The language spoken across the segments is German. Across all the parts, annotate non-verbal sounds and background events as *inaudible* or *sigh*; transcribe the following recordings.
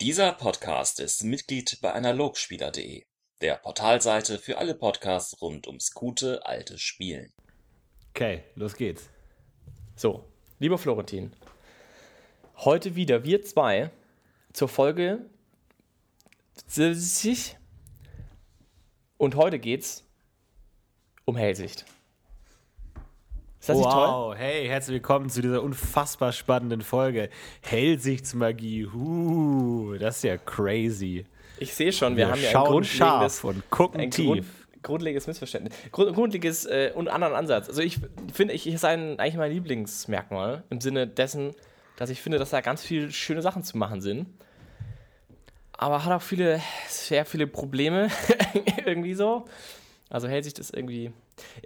Dieser Podcast ist Mitglied bei analogspieler.de, der Portalseite für alle Podcasts rund ums gute alte Spielen. Okay, los geht's. So, lieber Florentin, heute wieder wir zwei zur Folge 70 und heute geht's um Hellsicht. Ist das wow, nicht toll? hey, herzlich willkommen zu dieser unfassbar spannenden Folge. Hellsichtsmagie, uh, das ist ja crazy. Ich sehe schon, wir, wir haben ja ein grundlegendes, und gucken ein tief. Grund, grundlegendes Missverständnis. Grund, grundlegendes äh, und anderen Ansatz. Also ich finde, ich, ich ist ein, eigentlich mein Lieblingsmerkmal im Sinne dessen, dass ich finde, dass da ganz viele schöne Sachen zu machen sind. Aber hat auch viele, sehr viele Probleme *laughs* irgendwie so. Also Hellsicht ist irgendwie.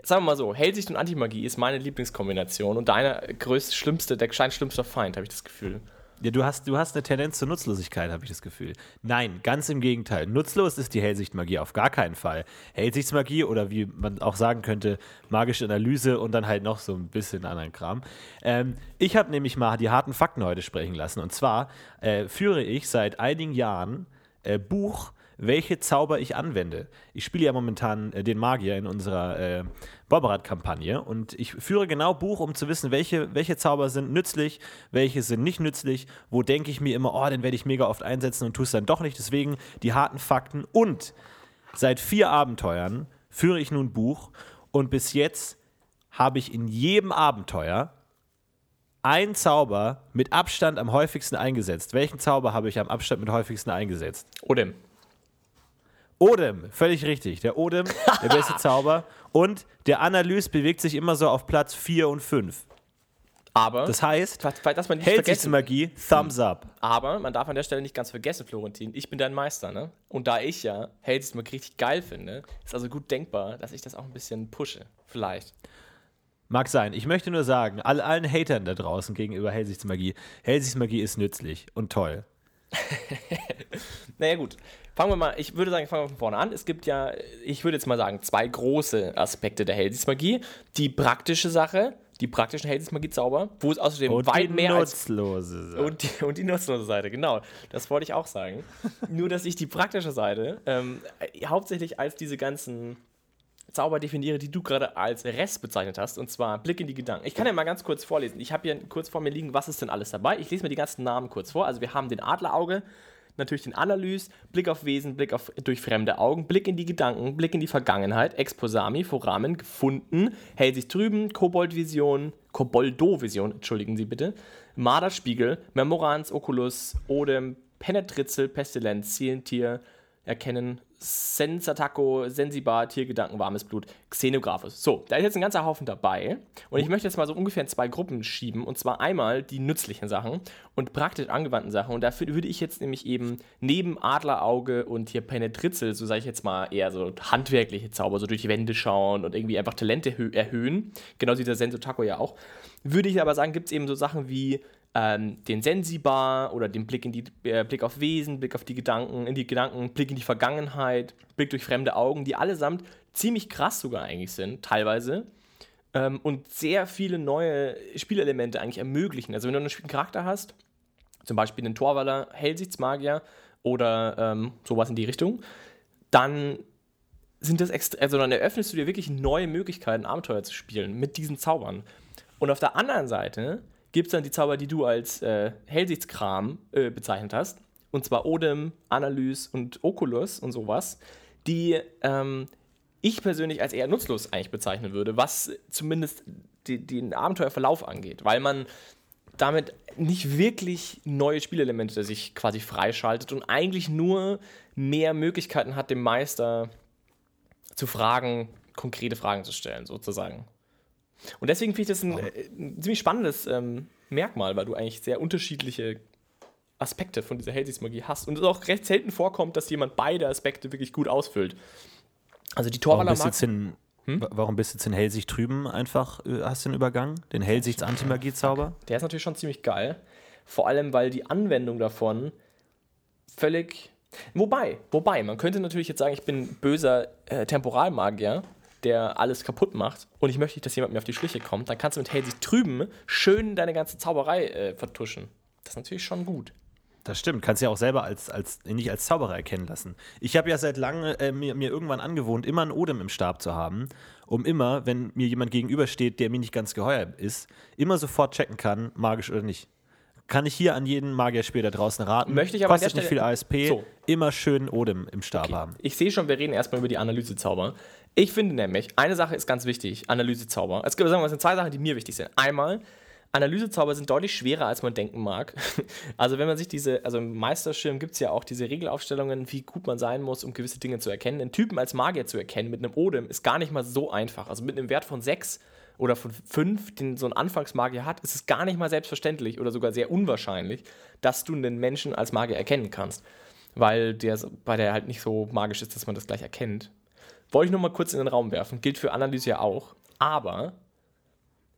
Sagen wir mal so, Hellsicht und Antimagie ist meine Lieblingskombination und deine größte, schlimmste, der schlimmste Feind, habe ich das Gefühl. Ja, du hast, du hast eine Tendenz zur Nutzlosigkeit, habe ich das Gefühl. Nein, ganz im Gegenteil. Nutzlos ist die Hellsichtmagie auf gar keinen Fall. Hellsichtsmagie oder wie man auch sagen könnte, magische Analyse und dann halt noch so ein bisschen anderen Kram. Ähm, ich habe nämlich mal die harten Fakten heute sprechen lassen. Und zwar äh, führe ich seit einigen Jahren äh, Buch welche Zauber ich anwende. Ich spiele ja momentan äh, den Magier in unserer äh, Barbarat-Kampagne und ich führe genau Buch, um zu wissen, welche, welche Zauber sind nützlich, welche sind nicht nützlich, wo denke ich mir immer, oh, den werde ich mega oft einsetzen und tue es dann doch nicht. Deswegen die harten Fakten. Und seit vier Abenteuern führe ich nun Buch und bis jetzt habe ich in jedem Abenteuer ein Zauber mit Abstand am häufigsten eingesetzt. Welchen Zauber habe ich am Abstand mit häufigsten eingesetzt? Odem. Odem, völlig richtig. Der Odem, der beste *laughs* Zauber. Und der Analyse bewegt sich immer so auf Platz 4 und 5. Aber, das heißt, dass man nicht Magie, Thumbs up. Aber man darf an der Stelle nicht ganz vergessen, Florentin, ich bin dein Meister, ne? Und da ich ja Magie richtig geil finde, ist also gut denkbar, dass ich das auch ein bisschen pushe. Vielleicht. Mag sein. Ich möchte nur sagen, all, allen Hatern da draußen gegenüber Hellsichtsmagie, Hellsichtsmagie ist nützlich und toll. *laughs* naja, gut. Fangen wir mal, ich würde sagen, fangen wir von vorne an. Es gibt ja, ich würde jetzt mal sagen, zwei große Aspekte der Hellsichtsmagie. Die praktische Sache, die praktischen Hellsichtsmagie-Zauber, wo es außerdem und weit mehr als. Nutzlose Seite. Und die, und die nutzlose Seite, genau. Das wollte ich auch sagen. *laughs* Nur, dass ich die praktische Seite ähm, hauptsächlich als diese ganzen Zauber definiere, die du gerade als Rest bezeichnet hast, und zwar Blick in die Gedanken. Ich kann ja mal ganz kurz vorlesen. Ich habe hier kurz vor mir liegen, was ist denn alles dabei. Ich lese mir die ganzen Namen kurz vor. Also wir haben den Adlerauge, natürlich den Analyse, Blick auf Wesen, Blick auf durch fremde Augen, Blick in die Gedanken, Blick in die Vergangenheit, Exposami, Foramen, gefunden, hält sich drüben, Koboldvision, Koboldo-Vision, entschuldigen Sie bitte, Marderspiegel, Memorans, Oculus, Odem, Penetritzel, Pestilenz, Zielentier, Erkennen, Sensataco, Sensibar, Tiergedanken, warmes Blut, Xenographes. So, da ist jetzt ein ganzer Haufen dabei. Und ich möchte jetzt mal so ungefähr in zwei Gruppen schieben. Und zwar einmal die nützlichen Sachen und praktisch angewandten Sachen. Und dafür würde ich jetzt nämlich eben neben Adlerauge und hier Penetritzel, so sage ich jetzt mal eher so handwerkliche Zauber, so durch die Wände schauen und irgendwie einfach Talente erhöhen. Genau wie der Sensotaco ja auch. Würde ich aber sagen, gibt es eben so Sachen wie ähm, den Sensibar oder den Blick, in die, äh, Blick auf Wesen, Blick auf die Gedanken, in die Gedanken, Blick in die Vergangenheit, Blick durch fremde Augen, die allesamt ziemlich krass sogar eigentlich sind, teilweise. Ähm, und sehr viele neue Spielelemente eigentlich ermöglichen. Also wenn du einen Charakter hast, zum Beispiel einen Torwaller, Hellsichtsmagier oder ähm, sowas in die Richtung, dann sind das also dann eröffnest du dir wirklich neue Möglichkeiten, Abenteuer zu spielen mit diesen Zaubern. Und auf der anderen Seite gibt es dann die Zauber, die du als äh, Hellsichtskram äh, bezeichnet hast. Und zwar Odem, Analyse und Oculus und sowas, die ähm, ich persönlich als eher nutzlos eigentlich bezeichnen würde, was zumindest die, den Abenteuerverlauf angeht, weil man damit nicht wirklich neue Spielelemente sich quasi freischaltet und eigentlich nur mehr Möglichkeiten hat, dem Meister zu fragen, konkrete Fragen zu stellen, sozusagen. Und deswegen finde ich das ein, äh, ein ziemlich spannendes ähm, Merkmal, weil du eigentlich sehr unterschiedliche Aspekte von dieser Hellsichtsmagie hast und es auch recht selten vorkommt, dass jemand beide Aspekte wirklich gut ausfüllt. Also die Torwaller warum bist, in, hm? warum bist du jetzt in Hellsicht drüben einfach, äh, hast du den Übergang? Den Hellsichts-Antimagie-Zauber? Der ist natürlich schon ziemlich geil. Vor allem, weil die Anwendung davon völlig. Wobei, wobei, man könnte natürlich jetzt sagen, ich bin böser äh, Temporalmagier der alles kaputt macht und ich möchte nicht, dass jemand mir auf die Schliche kommt, dann kannst du mit Hazy drüben schön deine ganze Zauberei äh, vertuschen. Das ist natürlich schon gut. Das stimmt, kannst ja auch selber als, als, nicht als Zauberer erkennen lassen. Ich habe ja seit langem äh, mir, mir irgendwann angewohnt, immer einen Odem im Stab zu haben, um immer, wenn mir jemand gegenübersteht, der mir nicht ganz geheuer ist, immer sofort checken kann, magisch oder nicht. Kann ich hier an jeden Magierspiel da draußen raten. Möchte ich aber Kostet nicht viel ASP, So. immer schön Odem im Stab Okay. haben. Ich sehe schon, wir reden erstmal über die Analysezauber. Ich finde nämlich, eine Sache ist ganz wichtig, Analysezauber. Es gibt, sagen wir, mal, es sind zwei Sachen, die mir wichtig sind. Einmal, Analysezauber sind deutlich schwerer, als man denken mag. *laughs* Also wenn man sich diese, also im Meisterschirm gibt es ja auch diese Regelaufstellungen, wie gut man sein muss, um gewisse Dinge zu erkennen. Den Typen als Magier zu erkennen mit einem Odem ist gar nicht mal so einfach. Also mit einem Wert von 6 oder von 5, den so ein Anfangsmagier hat, ist es gar nicht mal selbstverständlich oder sogar sehr unwahrscheinlich, dass du einen Menschen als Magier erkennen kannst. Weil der, weil der halt nicht so magisch ist, dass man das gleich erkennt. Wollte ich nur mal kurz in den Raum werfen. Gilt für Analyse ja auch. Aber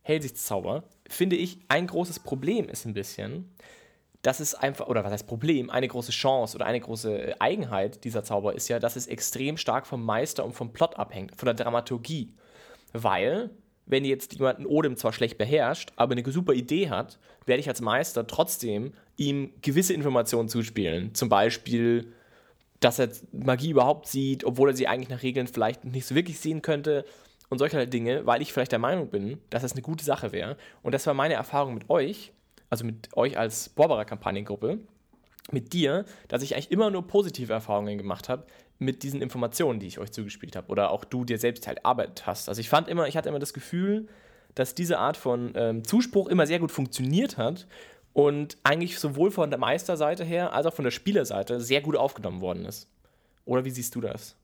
Hellsichtszauber, finde ich, ein großes Problem ist ein bisschen, dass es einfach, oder was heißt Problem, eine große Chance oder eine große äh, Eigenheit dieser Zauber ist ja, dass es extrem stark vom Meister und vom Plot abhängt, von der Dramaturgie. Weil, wenn jetzt jemand einen Odem zwar schlecht beherrscht, aber eine super Idee hat, werde ich als Meister trotzdem ihm gewisse Informationen zuspielen. Zum Beispiel, dass er Magie überhaupt sieht, obwohl er sie eigentlich nach Regeln vielleicht nicht so wirklich sehen könnte und solche Dinge, weil ich vielleicht der Meinung bin, dass das eine gute Sache wäre. Und das war meine Erfahrung mit euch, also mit euch als Borberer Kampagnengruppe, mit dir, dass ich eigentlich immer nur positive Erfahrungen gemacht habe mit diesen Informationen, die ich euch zugespielt habe oder auch du dir selbst halt arbeitet hast. Also ich fand immer, ich hatte immer das Gefühl, dass diese Art von ähm, Zuspruch immer sehr gut funktioniert hat und eigentlich sowohl von der Meisterseite her als auch von der Spielerseite sehr gut aufgenommen worden ist. Oder wie siehst du das?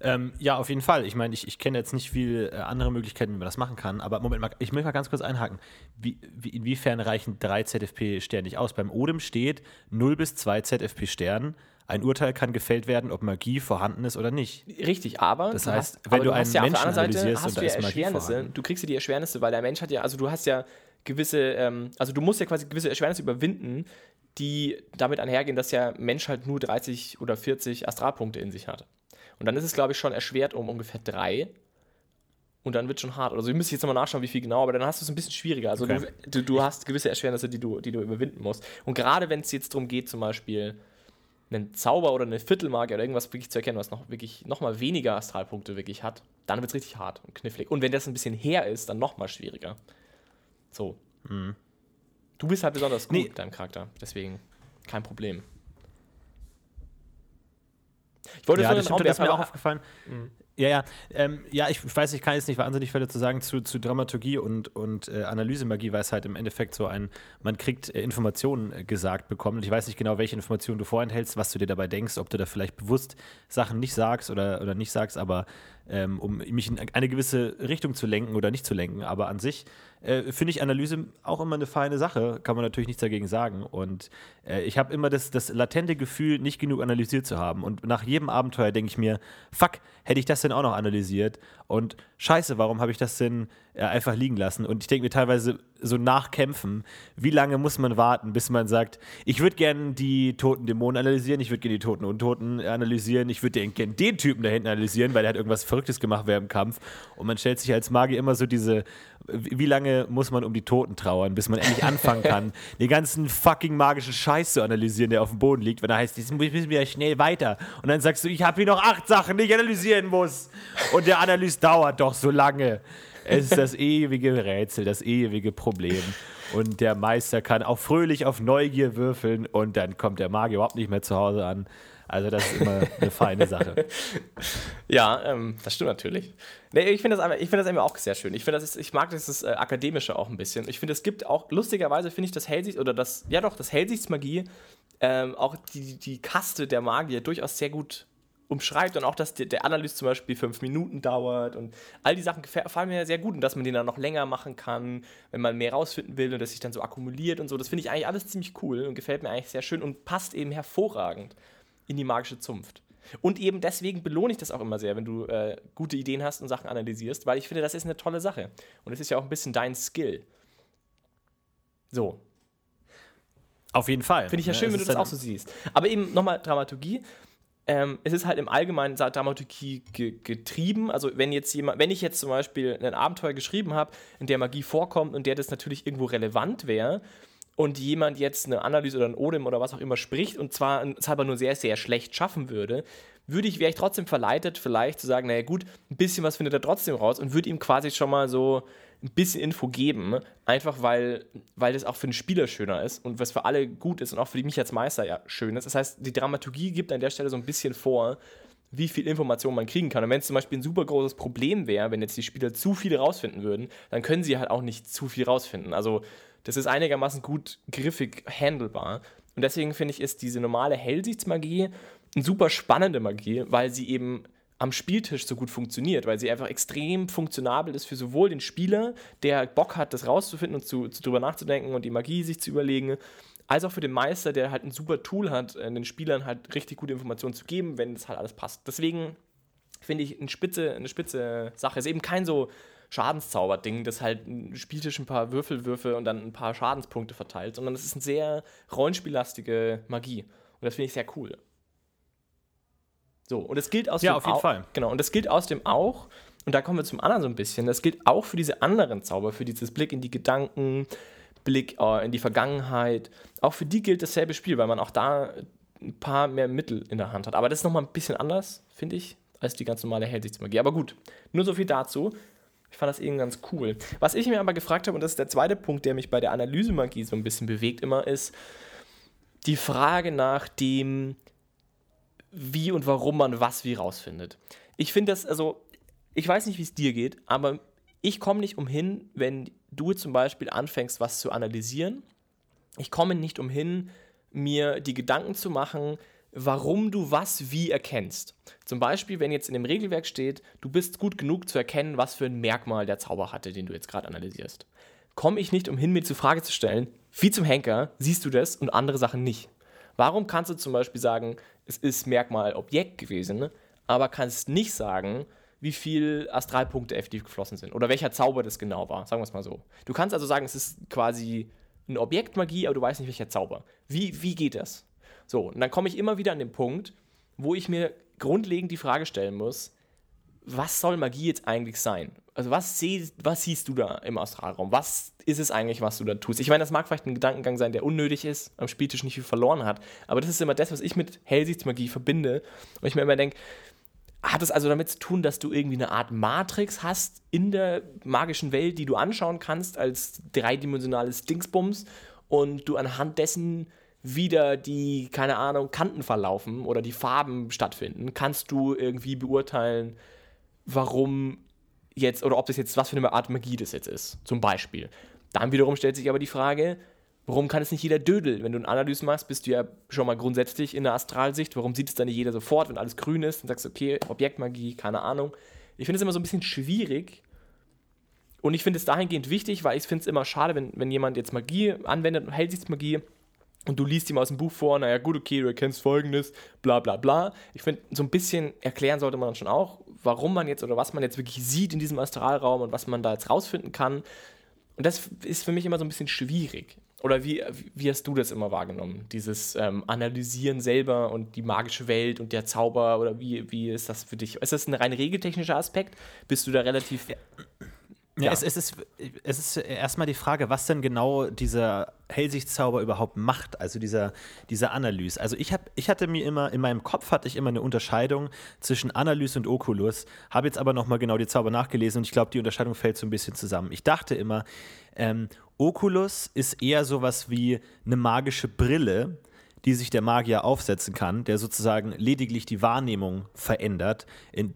Ähm, ja, auf jeden Fall. Ich meine, ich, ich kenne jetzt nicht viel äh, andere Möglichkeiten, wie man das machen kann. Aber Moment mal, ich möchte mal ganz kurz einhaken. Wie, wie, inwiefern reichen drei ZFP-Sterne nicht aus? Beim Odem steht 0 bis 2 ZFP-Sternen. Ein Urteil kann gefällt werden, ob Magie vorhanden ist oder nicht. Richtig, aber Das du heißt, hast, wenn du hast einen ja auf der Menschen anderen Seite analysierst hast und du da ja ist Magie Erschwernisse. vorhanden. Du kriegst dir die Erschwernisse, weil der Mensch hat ja, also du hast ja gewisse, ähm, also du musst ja quasi gewisse Erschwernisse überwinden, die damit einhergehen, dass der Mensch halt nur 30 oder 40 Astralpunkte in sich hat. Und dann ist es, glaube ich, schon erschwert um ungefähr drei. Und dann wird es schon hart. Also, wir müssen jetzt nochmal nachschauen, wie viel genau, aber dann hast du es ein bisschen schwieriger. Also, Okay. du, du, hast gewisse Erschwernisse, die du, die du überwinden musst. Und gerade wenn es jetzt darum geht, zum Beispiel einen Zauber oder eine Viertelmagie oder irgendwas wirklich zu erkennen, was noch wirklich noch mal weniger Astralpunkte wirklich hat, dann wird es richtig hart und knifflig. Und wenn das ein bisschen her ist, dann noch mal schwieriger. So. Du bist halt besonders gut Nee. mit deinem Charakter, deswegen kein Problem. Ich wollte ja, das stimmt, das ist mir auch aufgefallen. Ja, ja, ähm, ja, ich weiß, ich kann jetzt nicht wahnsinnig viel dazu sagen zu, zu Dramaturgie und, und äh, Analysemagie, weil es halt im Endeffekt so ein, man kriegt äh, Informationen äh, gesagt bekommen und ich weiß nicht genau, welche Informationen du vorenthältst, was du dir dabei denkst, ob du da vielleicht bewusst Sachen nicht sagst oder, oder nicht sagst, aber ähm, um mich in eine gewisse Richtung zu lenken oder nicht zu lenken. Aber an sich äh, finde ich Analyse auch immer eine feine Sache, kann man natürlich nichts dagegen sagen. Und äh, ich habe immer das, das latente Gefühl, nicht genug analysiert zu haben. Und nach jedem Abenteuer denke ich mir, fuck, hätte ich das denn auch noch analysiert? Und scheiße, warum habe ich das denn einfach liegen lassen? Und ich denke mir teilweise so nachkämpfen, wie lange muss man warten, bis man sagt, ich würde gerne die toten Dämonen analysieren, ich würde gerne die toten Untoten analysieren, ich würde gerne den Typen da hinten analysieren, weil der hat irgendwas Verrücktes gemacht während dem Kampf. Und man stellt sich als Magier immer so diese, wie lange muss man um die Toten trauern, bis man endlich anfangen kann, *laughs* den ganzen fucking magischen Scheiß zu analysieren, der auf dem Boden liegt, wenn er heißt, jetzt müssen wir ja schnell weiter. Und dann sagst du, ich habe hier noch acht Sachen, die ich analysieren muss. Und der Analyse dauert doch so lange. Es ist das ewige Rätsel, das ewige Problem. Und der Meister kann auch fröhlich auf Neugier würfeln und dann kommt der Magier überhaupt nicht mehr zu Hause an. Also das ist immer eine feine Sache. *laughs* Ja, ähm, das stimmt natürlich. Nee, ich finde das, ich find das immer auch sehr schön. Ich, das ist, ich mag dieses äh, Akademische auch ein bisschen. Ich finde, es gibt auch, lustigerweise finde ich das Hellsicht, oder das, ja doch, das Hellsichtsmagie, ähm, auch die, die Kaste der Magier durchaus sehr gut umschreibt und auch, dass der, der Analyse zum Beispiel fünf Minuten dauert und all die Sachen gefallen mir ja sehr gut und dass man den dann noch länger machen kann, wenn man mehr rausfinden will und das sich dann so akkumuliert und so. Das finde ich eigentlich alles ziemlich cool und gefällt mir eigentlich sehr schön und passt eben hervorragend in die magische Zunft. Und eben deswegen belohne ich das auch immer sehr, wenn du äh, gute Ideen hast und Sachen analysierst, weil ich finde, das ist eine tolle Sache. Und es ist ja auch ein bisschen dein Skill. So, Auf jeden Fall. Finde ich ja Ne, schön, wenn du das auch so siehst. Aber eben nochmal Dramaturgie. Ähm, es ist halt im Allgemeinen Dramaturgie ge getrieben. Also wenn jetzt jemand, wenn ich jetzt zum Beispiel ein Abenteuer geschrieben habe, in der Magie vorkommt und der das natürlich irgendwo relevant wäre und jemand jetzt eine Analyse oder ein Odem oder was auch immer spricht und zwar es nur sehr, sehr schlecht schaffen würde, würde ich, wäre ich trotzdem verleitet, vielleicht zu sagen, naja gut, ein bisschen was findet er trotzdem raus und würde ihm quasi schon mal so ein bisschen Info geben, einfach weil, weil das auch für den Spieler schöner ist und was für alle gut ist und auch für mich als Meister ja schön ist. Das heißt, die Dramaturgie gibt an der Stelle so ein bisschen vor, wie viel Information man kriegen kann. Und wenn es zum Beispiel ein super großes Problem wäre, wenn jetzt die Spieler zu viel rausfinden würden, dann können sie halt auch nicht zu viel rausfinden. Also das ist einigermaßen gut griffig handelbar. Und deswegen finde ich, ist diese normale Hellsichtsmagie eine super spannende Magie, weil sie eben am Spieltisch so gut funktioniert, weil sie einfach extrem funktionabel ist für sowohl den Spieler, der Bock hat, das rauszufinden und zu, zu drüber nachzudenken und die Magie sich zu überlegen, als auch für den Meister, der halt ein super Tool hat, äh, den Spielern halt richtig gute Informationen zu geben, wenn das halt alles passt. Deswegen finde ich eine spitze, eine spitze Sache. Ist eben kein so Schadenszauber-Ding, das halt ein Spieltisch ein paar Würfelwürfe und dann ein paar Schadenspunkte verteilt, sondern es ist eine sehr rollenspiellastige Magie. Und das finde ich sehr cool. So, und das gilt aus ja, dem auf jeden auch, Fall. Genau, und das gilt außerdem auch, und da kommen wir zum anderen so ein bisschen, das gilt auch für diese anderen Zauber, für dieses Blick in die Gedanken, Blick äh, in die Vergangenheit. Auch für die gilt dasselbe Spiel, weil man auch da ein paar mehr Mittel in der Hand hat. Aber das ist nochmal ein bisschen anders, finde ich, als die ganz normale Hellsichtsmagie. Aber gut, nur so viel dazu. Ich fand das eben ganz cool. Was ich mir aber gefragt habe, und das ist der zweite Punkt, der mich bei der Analysemagie so ein bisschen bewegt, immer ist die Frage nach dem, wie und warum man was wie rausfindet. Ich finde das, also, ich weiß nicht, wie es dir geht, aber ich komme nicht umhin, wenn du zum Beispiel anfängst, was zu analysieren. Ich komme nicht umhin, mir die Gedanken zu machen, warum du was wie erkennst. Zum Beispiel, wenn jetzt in dem Regelwerk steht, du bist gut genug zu erkennen, was für ein Merkmal der Zauber hatte, den du jetzt gerade analysierst. Komme ich nicht umhin, mir die Frage zu stellen, wie zum Henker siehst du das und andere Sachen nicht? Warum kannst du zum Beispiel sagen, es ist Merkmal Objekt gewesen, aber kannst nicht sagen, wie viel Astralpunkte effektiv geflossen sind oder welcher Zauber das genau war, sagen wir es mal so. Du kannst also sagen, es ist quasi eine Objektmagie, aber du weißt nicht, welcher Zauber. Wie, wie geht das? So, und dann komme ich immer wieder an den Punkt, wo ich mir grundlegend die Frage stellen muss, was soll Magie jetzt eigentlich sein? Also was, seh, was siehst du da im Astralraum? Was ist es eigentlich, was du da tust? Ich meine, das mag vielleicht ein Gedankengang sein, der unnötig ist, am Spieltisch nicht viel verloren hat, aber das ist immer das, was ich mit Hellsichtsmagie verbinde. Und ich mir immer denke, hat es also damit zu tun, dass du irgendwie eine Art Matrix hast in der magischen Welt, die du anschauen kannst als dreidimensionales Dingsbums und du anhand dessen wieder die, keine Ahnung, Kanten verlaufen oder die Farben stattfinden, kannst du irgendwie beurteilen, warum jetzt oder ob das jetzt was für eine Art Magie das jetzt ist, zum Beispiel. Dann wiederum stellt sich aber die Frage, warum kann es nicht jeder Dödel? Wenn du eine Analyse machst, bist du ja schon mal grundsätzlich in der Astralsicht. Warum sieht es dann nicht jeder sofort, wenn alles grün ist und sagst, okay, Objektmagie, keine Ahnung. Ich finde es immer so ein bisschen schwierig. Und ich finde es dahingehend wichtig, weil ich finde es immer schade, wenn, wenn jemand jetzt Magie anwendet und Hellsichtsmagie und du liest ihm aus dem Buch vor, naja, gut, okay, du erkennst folgendes, bla bla bla. Ich finde, so ein bisschen erklären sollte man schon auch, warum man jetzt oder was man jetzt wirklich sieht in diesem Astralraum und was man da jetzt rausfinden kann. Und das ist für mich immer so ein bisschen schwierig. Oder wie, wie hast du das immer wahrgenommen? Dieses ähm, Analysieren selber und die magische Welt und der Zauber oder wie, wie ist das für dich? Ist das ein rein regeltechnischer Aspekt? Bist du da relativ. Ja. Ja, Es, es, ist, es ist erstmal die Frage, was denn genau dieser Hellsichtszauber überhaupt macht, also dieser, dieser Analyse. Also ich, hab, ich hatte mir immer, in meinem Kopf hatte ich immer eine Unterscheidung zwischen Analyse und Oculus, habe jetzt aber nochmal genau die Zauber nachgelesen und ich glaube, die Unterscheidung fällt so ein bisschen zusammen. Ich dachte immer, ähm, Oculus ist eher sowas wie eine magische Brille, die sich der Magier aufsetzen kann, der sozusagen lediglich die Wahrnehmung verändert,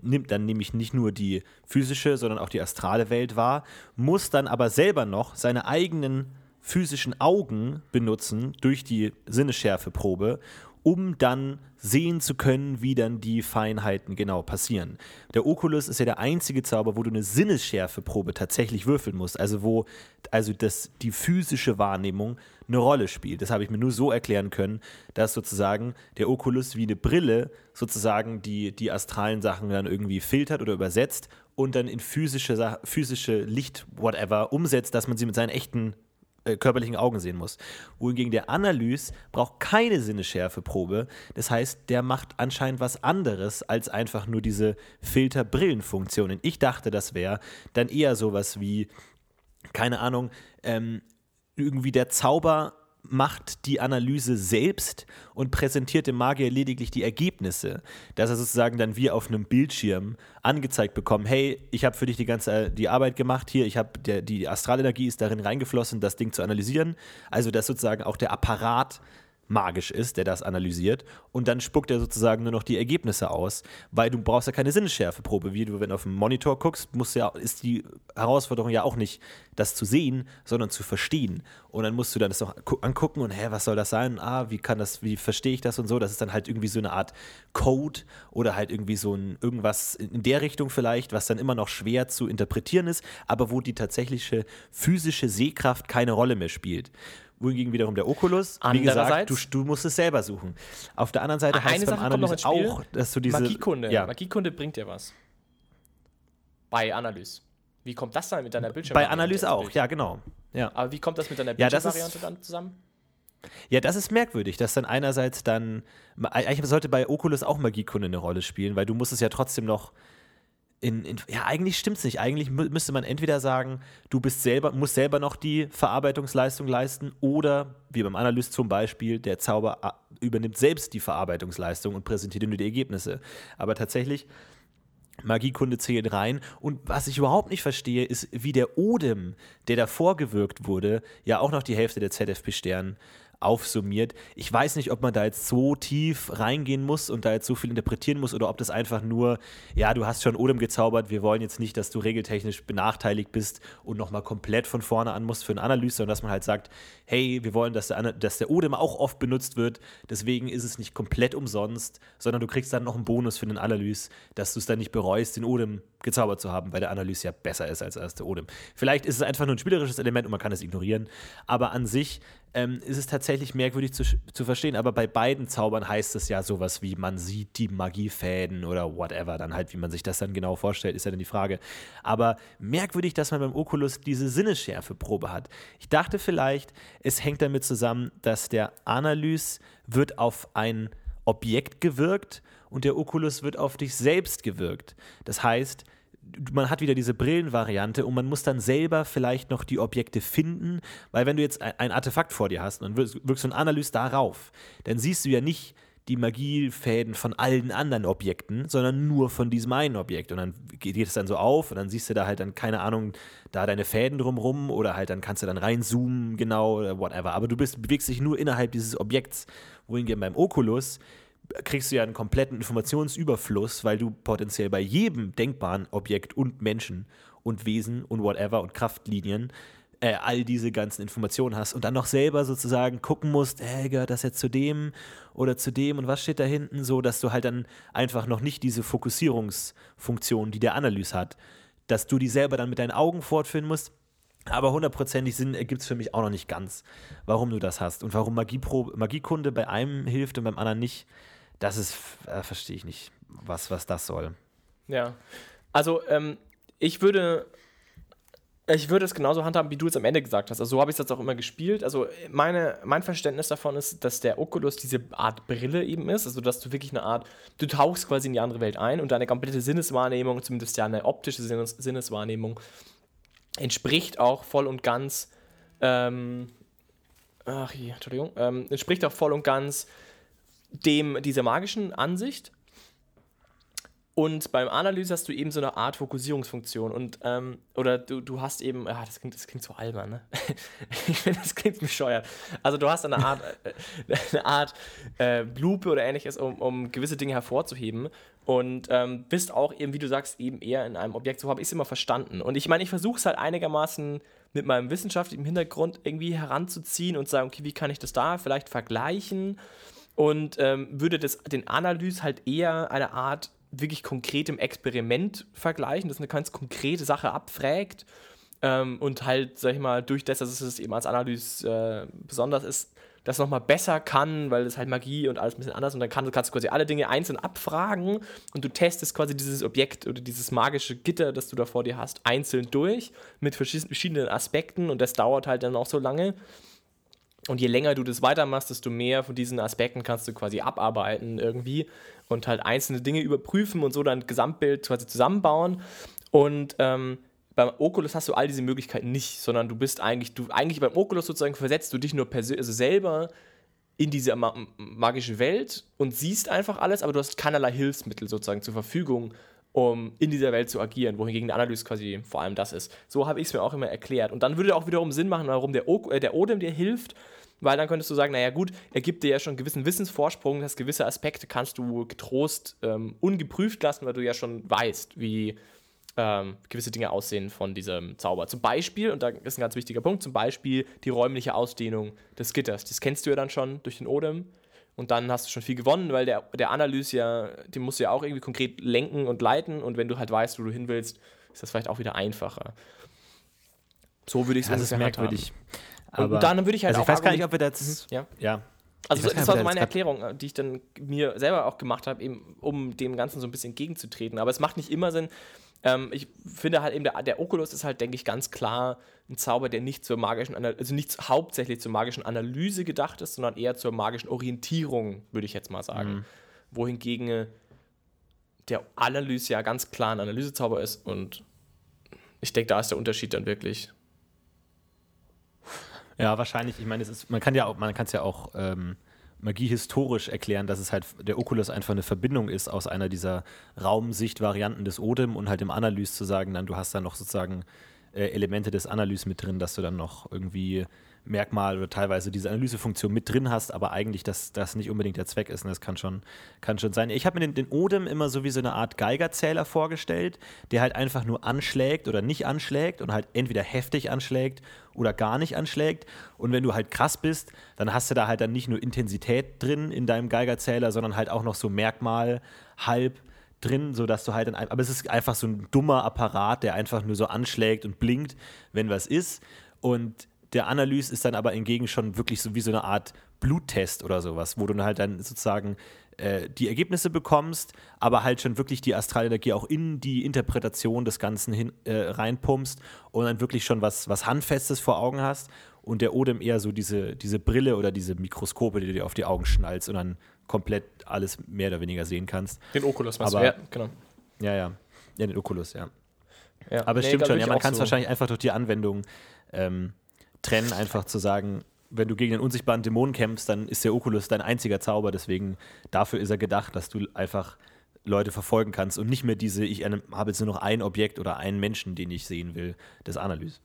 nimmt dann nämlich nicht nur die physische, sondern auch die astrale Welt wahr, muss dann aber selber noch seine eigenen physischen Augen benutzen durch die Sinnesschärfeprobe, um dann sehen zu können, wie dann die Feinheiten genau passieren. Der Oculus ist ja der einzige Zauber, wo du eine Sinnesschärfeprobe tatsächlich würfeln musst, also wo also das, die physische Wahrnehmung eine Rolle spielt. Das habe ich mir nur so erklären können, dass sozusagen der Oculus wie eine Brille sozusagen die, die astralen Sachen dann irgendwie filtert oder übersetzt und dann in physische, physische Licht, whatever, umsetzt, dass man sie mit seinen echten äh, körperlichen Augen sehen muss. Wohingegen der Analyse braucht keine Sinneschärfeprobe. Das heißt, der macht anscheinend was anderes als einfach nur diese Filter-Brillenfunktionen. Ich dachte, das wäre dann eher sowas wie, keine Ahnung, ähm, irgendwie der Zauber macht die Analyse selbst und präsentiert dem Magier lediglich die Ergebnisse, dass er sozusagen dann wie auf einem Bildschirm angezeigt bekommt, hey, ich habe für dich die ganze die Arbeit gemacht hier, ich habe die Astralenergie ist darin reingeflossen, das Ding zu analysieren, also dass sozusagen auch der Apparat magisch ist, der das analysiert und dann spuckt er sozusagen nur noch die Ergebnisse aus, weil du brauchst ja keine Sinnesschärfeprobe, wie du, wenn du auf dem Monitor guckst, musst ja, ist die Herausforderung ja auch nicht, das zu sehen, sondern zu verstehen. Und dann musst du dann das noch angucken und, hä, was soll das sein? Ah, wie kann das, wie verstehe ich das und so? Das ist dann halt irgendwie so eine Art Code oder halt irgendwie so ein irgendwas in der Richtung vielleicht, was dann immer noch schwer zu interpretieren ist, aber wo die tatsächliche physische Sehkraft keine Rolle mehr spielt wohingegen wiederum der Oculus, wie gesagt, du, du, musst es selber suchen. Auf der anderen Seite heißt es beim Analyse auch, dass du diese... Magiekunde. Ja. Magiekunde bringt dir was. Bei Analyse. Wie kommt das dann mit deiner Bildschirmvariante? Bei Analyse auch, ja, genau. Ja. Aber wie kommt das mit deiner Bildschirmvariante ja, dann zusammen? Ja, das ist merkwürdig, dass dann einerseits dann, eigentlich sollte bei Oculus auch Magiekunde eine Rolle spielen, weil du musst es ja trotzdem noch in, in, ja, eigentlich stimmt es nicht. Eigentlich müsste man entweder sagen, du bist selber, musst selber noch die Verarbeitungsleistung leisten oder, wie beim Analyst zum Beispiel, der Zauber äh, übernimmt selbst die Verarbeitungsleistung und präsentiert nur die Ergebnisse. Aber tatsächlich, Magiekunde zählt rein. Und was ich überhaupt nicht verstehe, ist, wie der Odem, der davor gewirkt wurde, ja auch noch die Hälfte der ZFP-Stern aufsummiert. Ich weiß nicht, ob man da jetzt so tief reingehen muss und da jetzt so viel interpretieren muss oder ob das einfach nur, ja, du hast schon Odem gezaubert, wir wollen jetzt nicht, dass du regeltechnisch benachteiligt bist und nochmal komplett von vorne an musst für eine Analyse, sondern dass man halt sagt, hey, wir wollen, dass der, dass der Odem auch oft benutzt wird, deswegen ist es nicht komplett umsonst, sondern du kriegst dann noch einen Bonus für den Analyse, dass du es dann nicht bereust, den Odem gezaubert zu haben, weil der Analyse ja besser ist als, der Odem. Vielleicht ist es einfach nur ein spielerisches Element und man kann es ignorieren, aber an sich ähm, ist es tatsächlich merkwürdig zu, zu verstehen. Aber bei beiden Zaubern heißt es ja sowas wie, man sieht die Magiefäden oder whatever. Dann halt, wie man sich das dann genau vorstellt, ist ja dann die Frage. Aber merkwürdig, dass man beim Oculus diese Sinnesschärfeprobe hat. Ich dachte vielleicht, es hängt damit zusammen, dass der Analyse wird auf ein Objekt gewirkt und der Oculus wird auf dich selbst gewirkt. Das heißt, man hat wieder diese Brillenvariante und man muss dann selber vielleicht noch die Objekte finden, weil wenn du jetzt ein Artefakt vor dir hast und wirkst du ein Analyse darauf, dann siehst du ja nicht die Magiefäden von allen anderen Objekten, sondern nur von diesem einen Objekt. Und dann geht es dann so auf und dann siehst du da halt dann, keine Ahnung, da deine Fäden drumrum oder halt dann kannst du dann reinzoomen, genau, oder whatever. Aber du bist, bewegst dich nur innerhalb dieses Objekts. Wohingegen beim Oculus kriegst du ja einen kompletten Informationsüberfluss, weil du potenziell bei jedem denkbaren Objekt und Menschen und Wesen und whatever und Kraftlinien äh, all diese ganzen Informationen hast und dann noch selber sozusagen gucken musst, hey, gehört das jetzt zu dem oder zu dem und was steht da hinten, so dass du halt dann einfach noch nicht diese Fokussierungsfunktion, die der Analyse hat, dass du die selber dann mit deinen Augen fortführen musst. Aber hundertprozentig Sinn ergibt es für mich auch noch nicht ganz, warum du das hast und warum Magiepro Magiekunde bei einem hilft und beim anderen nicht das ist, äh, verstehe ich nicht, was, was das soll. Ja. Also, ähm, ich würde. Ich würde es genauso handhaben, wie du es am Ende gesagt hast. Also so habe ich es jetzt auch immer gespielt. Also meine, mein Verständnis davon ist, dass der Oculus diese Art Brille eben ist. Also dass du wirklich eine Art, du tauchst quasi in die andere Welt ein und deine komplette Sinneswahrnehmung, zumindest ja eine optische Sinnes Sinneswahrnehmung, entspricht auch voll und ganz, ähm, ach je, Entschuldigung, ähm, entspricht auch voll und ganz dem, dieser magischen Ansicht. Und beim Analyse hast du eben so eine Art Fokussierungsfunktion. Und, ähm, oder du, du hast eben, ah, das klingt, das klingt so albern, ne? *laughs* ich finde, das klingt bescheuert. Also du hast eine Art, äh, *laughs* eine Art äh, Lupe oder ähnliches, um, um gewisse Dinge hervorzuheben. Und ähm, bist auch eben, wie du sagst, eben eher in einem Objekt. So habe ich es immer verstanden. Und ich meine, ich versuche es halt einigermaßen mit meinem wissenschaftlichen Hintergrund irgendwie heranzuziehen und sagen, okay, wie kann ich das da vielleicht vergleichen? Und ähm, würde das, den Analyse halt eher eine Art wirklich konkretem Experiment vergleichen, das eine ganz konkrete Sache abfragt ähm, und halt, sag ich mal, durch das, dass es eben als Analyse äh, besonders ist, das nochmal besser kann, weil es halt Magie und alles ein bisschen anders und dann kann, kannst du quasi alle Dinge einzeln abfragen und du testest quasi dieses Objekt oder dieses magische Gitter, das du da vor dir hast, einzeln durch mit verschiedenen Aspekten und das dauert halt dann auch so lange. Und je länger du das weitermachst, desto mehr von diesen Aspekten kannst du quasi abarbeiten irgendwie und halt einzelne Dinge überprüfen und so dein Gesamtbild quasi zusammenbauen. Und ähm, beim Oculus hast du all diese Möglichkeiten nicht, sondern du bist eigentlich, du eigentlich beim Oculus sozusagen versetzt du dich nur also selber in diese ma magische Welt und siehst einfach alles, aber du hast keinerlei Hilfsmittel sozusagen zur Verfügung, um in dieser Welt zu agieren, wohingegen der Analyse quasi vor allem das ist. So habe ich es mir auch immer erklärt. Und dann würde auch wiederum Sinn machen, warum der, o äh, der Odem dir hilft, weil dann könntest du sagen, naja gut, er gibt dir ja schon einen gewissen Wissensvorsprung, dass gewisse Aspekte kannst du getrost ähm, ungeprüft lassen, weil du ja schon weißt, wie ähm, gewisse Dinge aussehen von diesem Zauber. Zum Beispiel, und da ist ein ganz wichtiger Punkt, zum Beispiel die räumliche Ausdehnung des Gitters. Das kennst du ja dann schon durch den Odem. Und dann hast du schon viel gewonnen, weil der, der Analyse ja, den musst du ja auch irgendwie konkret lenken und leiten. Und wenn du halt weißt, wo du hin willst, ist das vielleicht auch wieder einfacher. So würde ich es ja, Das ist merkwürdig. Aber, und dann würde ich halt also auch. Ich weiß gar nicht, ob wir das. Mhm, ja. ja. Also das war so meine Erklärung, äh, die ich dann mir selber auch gemacht habe, eben, um dem Ganzen so ein bisschen entgegenzutreten. Aber es macht nicht immer Sinn. Ähm, ich finde halt eben, der, der Oculus ist halt, denke ich, ganz klar ein Zauber, der nicht zur magischen also nicht hauptsächlich zur magischen Analyse gedacht ist, sondern eher zur magischen Orientierung, würde ich jetzt mal sagen. Mhm. Wohingegen äh, der Analyse ja ganz klar ein Analysezauber ist und ich denke, da ist der Unterschied dann wirklich ja, wahrscheinlich. Ich meine, es ist, man kann ja auch, man kann es ja auch ähm, Magie historisch erklären, dass es halt der Oculus einfach eine Verbindung ist aus einer dieser Raumsicht-Varianten des Odem und halt im Analyse zu sagen, dann du hast da noch sozusagen äh, Elemente des Analyse mit drin, dass du dann noch irgendwie Merkmal oder teilweise diese Analysefunktion mit drin hast, aber eigentlich das, das nicht unbedingt der Zweck ist. Und das kann schon, kann schon sein. Ich habe mir den, den Odem immer so wie so eine Art Geigerzähler vorgestellt, der halt einfach nur anschlägt oder nicht anschlägt und halt entweder heftig anschlägt oder gar nicht anschlägt. Und wenn du halt krass bist, dann hast du da halt dann nicht nur Intensität drin in deinem Geigerzähler, sondern halt auch noch so Merkmal halb drin, sodass du halt dann, aber es ist einfach so ein dummer Apparat, der einfach nur so anschlägt und blinkt, wenn was ist. Und der Analyse ist dann aber hingegen schon wirklich so wie so eine Art Bluttest oder sowas, wo du dann halt dann sozusagen äh, die Ergebnisse bekommst, aber halt schon wirklich die Astralenergie auch in die Interpretation des Ganzen hin, äh, reinpumpst und dann wirklich schon was, was Handfestes vor Augen hast und der Odem eher so diese, diese Brille oder diese Mikroskope, die du dir auf die Augen schnallst und dann komplett alles mehr oder weniger sehen kannst. Den Oculus, was aber, ja, genau. Ja, ja. Ja, den Oculus, ja. ja. Aber es nee, stimmt schon, ja, man kann es so. wahrscheinlich einfach durch die Anwendung ähm, trennen, einfach zu sagen, wenn du gegen den unsichtbaren Dämonen kämpfst, dann ist der Oculus dein einziger Zauber. Deswegen dafür ist er gedacht, dass du einfach Leute verfolgen kannst und nicht mehr diese, ich habe jetzt nur noch ein Objekt oder einen Menschen, den ich sehen will, des Analyse.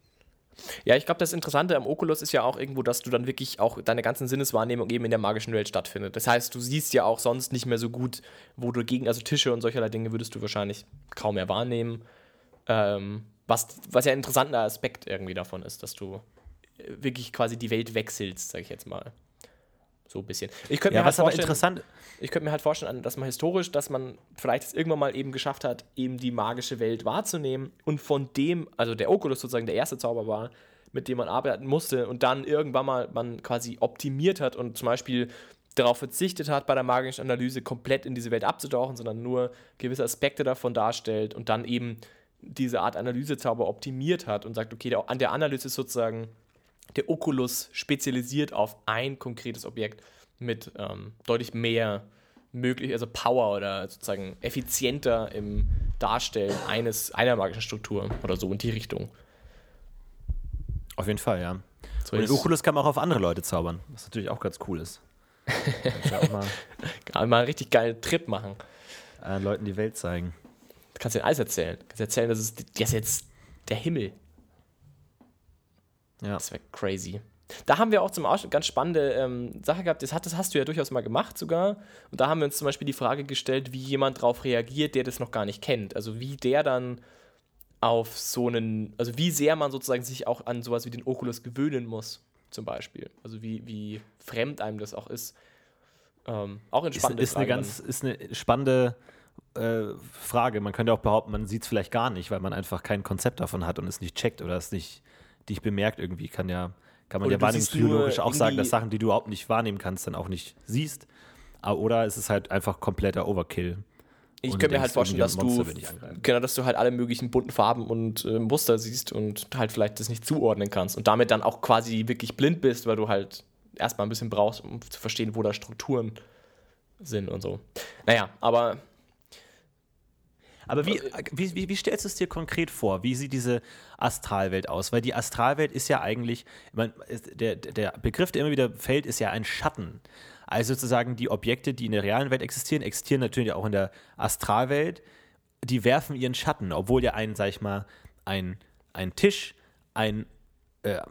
Ja, ich glaube, das Interessante am Oculus ist ja auch irgendwo, dass du dann wirklich auch deine ganzen Sinneswahrnehmung eben in der magischen Welt stattfindet. Das heißt, du siehst ja auch sonst nicht mehr so gut, wo du gegen, also Tische und solcherlei Dinge würdest du wahrscheinlich kaum mehr wahrnehmen. Ähm, was, was ja ein interessanter Aspekt irgendwie davon ist, dass du wirklich quasi die Welt wechselst, sage ich jetzt mal. So ein bisschen. Ich könnte ja, mir was halt. Ich könnte mir halt vorstellen, dass man historisch, dass man vielleicht es irgendwann mal eben geschafft hat, eben die magische Welt wahrzunehmen und von dem, also der Oculus sozusagen der erste Zauber war, mit dem man arbeiten musste und dann irgendwann mal man quasi optimiert hat und zum Beispiel darauf verzichtet hat, bei der magischen Analyse komplett in diese Welt abzutauchen, sondern nur gewisse Aspekte davon darstellt und dann eben diese Art Analysezauber optimiert hat und sagt, okay, der, an der Analyse ist sozusagen der Oculus spezialisiert auf ein konkretes Objekt mit ähm, deutlich mehr möglich, also Power oder sozusagen effizienter im Darstellen eines, einer magischen Struktur oder so in die Richtung. Auf jeden Fall, ja. So Und Oculus kann man auch auf andere Leute zaubern, was natürlich auch ganz cool ist. auch mal, *laughs* mal einen richtig geilen Trip machen. Leuten die Welt zeigen. Du kannst dir alles erzählen. Du kannst erzählen, das ist, das ist jetzt der Himmel. Ja. Das wäre crazy. Da haben wir auch zum Ausschnitt ganz spannende ähm, Sache gehabt. Das, hat, das hast du ja durchaus mal gemacht sogar. Und da haben wir uns zum Beispiel die Frage gestellt, wie jemand darauf reagiert, der das noch gar nicht kennt. Also wie der dann auf so einen, also wie sehr man sozusagen sich auch an sowas wie den Oculus gewöhnen muss, zum Beispiel. Also wie, wie fremd einem das auch ist. Ähm, auch eine spannende ist, ist Frage. Eine ganz, ist eine spannende äh, Frage. Man könnte auch behaupten, man sieht es vielleicht gar nicht, weil man einfach kein Konzept davon hat und es nicht checkt oder es nicht dich bemerkt irgendwie. Kann ja, kann man oder ja wahrnehmungspsychologisch auch sagen, dass Sachen, die du überhaupt nicht wahrnehmen kannst, dann auch nicht siehst. Oder es ist halt einfach kompletter Overkill. Ich könnte mir halt vorstellen, dass du, genau, dass du halt alle möglichen bunten Farben und äh, Muster siehst und halt vielleicht das nicht zuordnen kannst und damit dann auch quasi wirklich blind bist, weil du halt erstmal ein bisschen brauchst, um zu verstehen, wo da Strukturen sind und so. Naja, aber Aber wie, wie, wie, wie stellst du es dir konkret vor? Wie sieht diese Astralwelt aus? Weil die Astralwelt ist ja eigentlich, ich mein, der, der Begriff, der immer wieder fällt, ist ja ein Schatten. Also sozusagen die Objekte, die in der realen Welt existieren, existieren natürlich auch in der Astralwelt. Die werfen ihren Schatten, obwohl ja ein, sag ich mal, ein, ein Tisch, ein äh,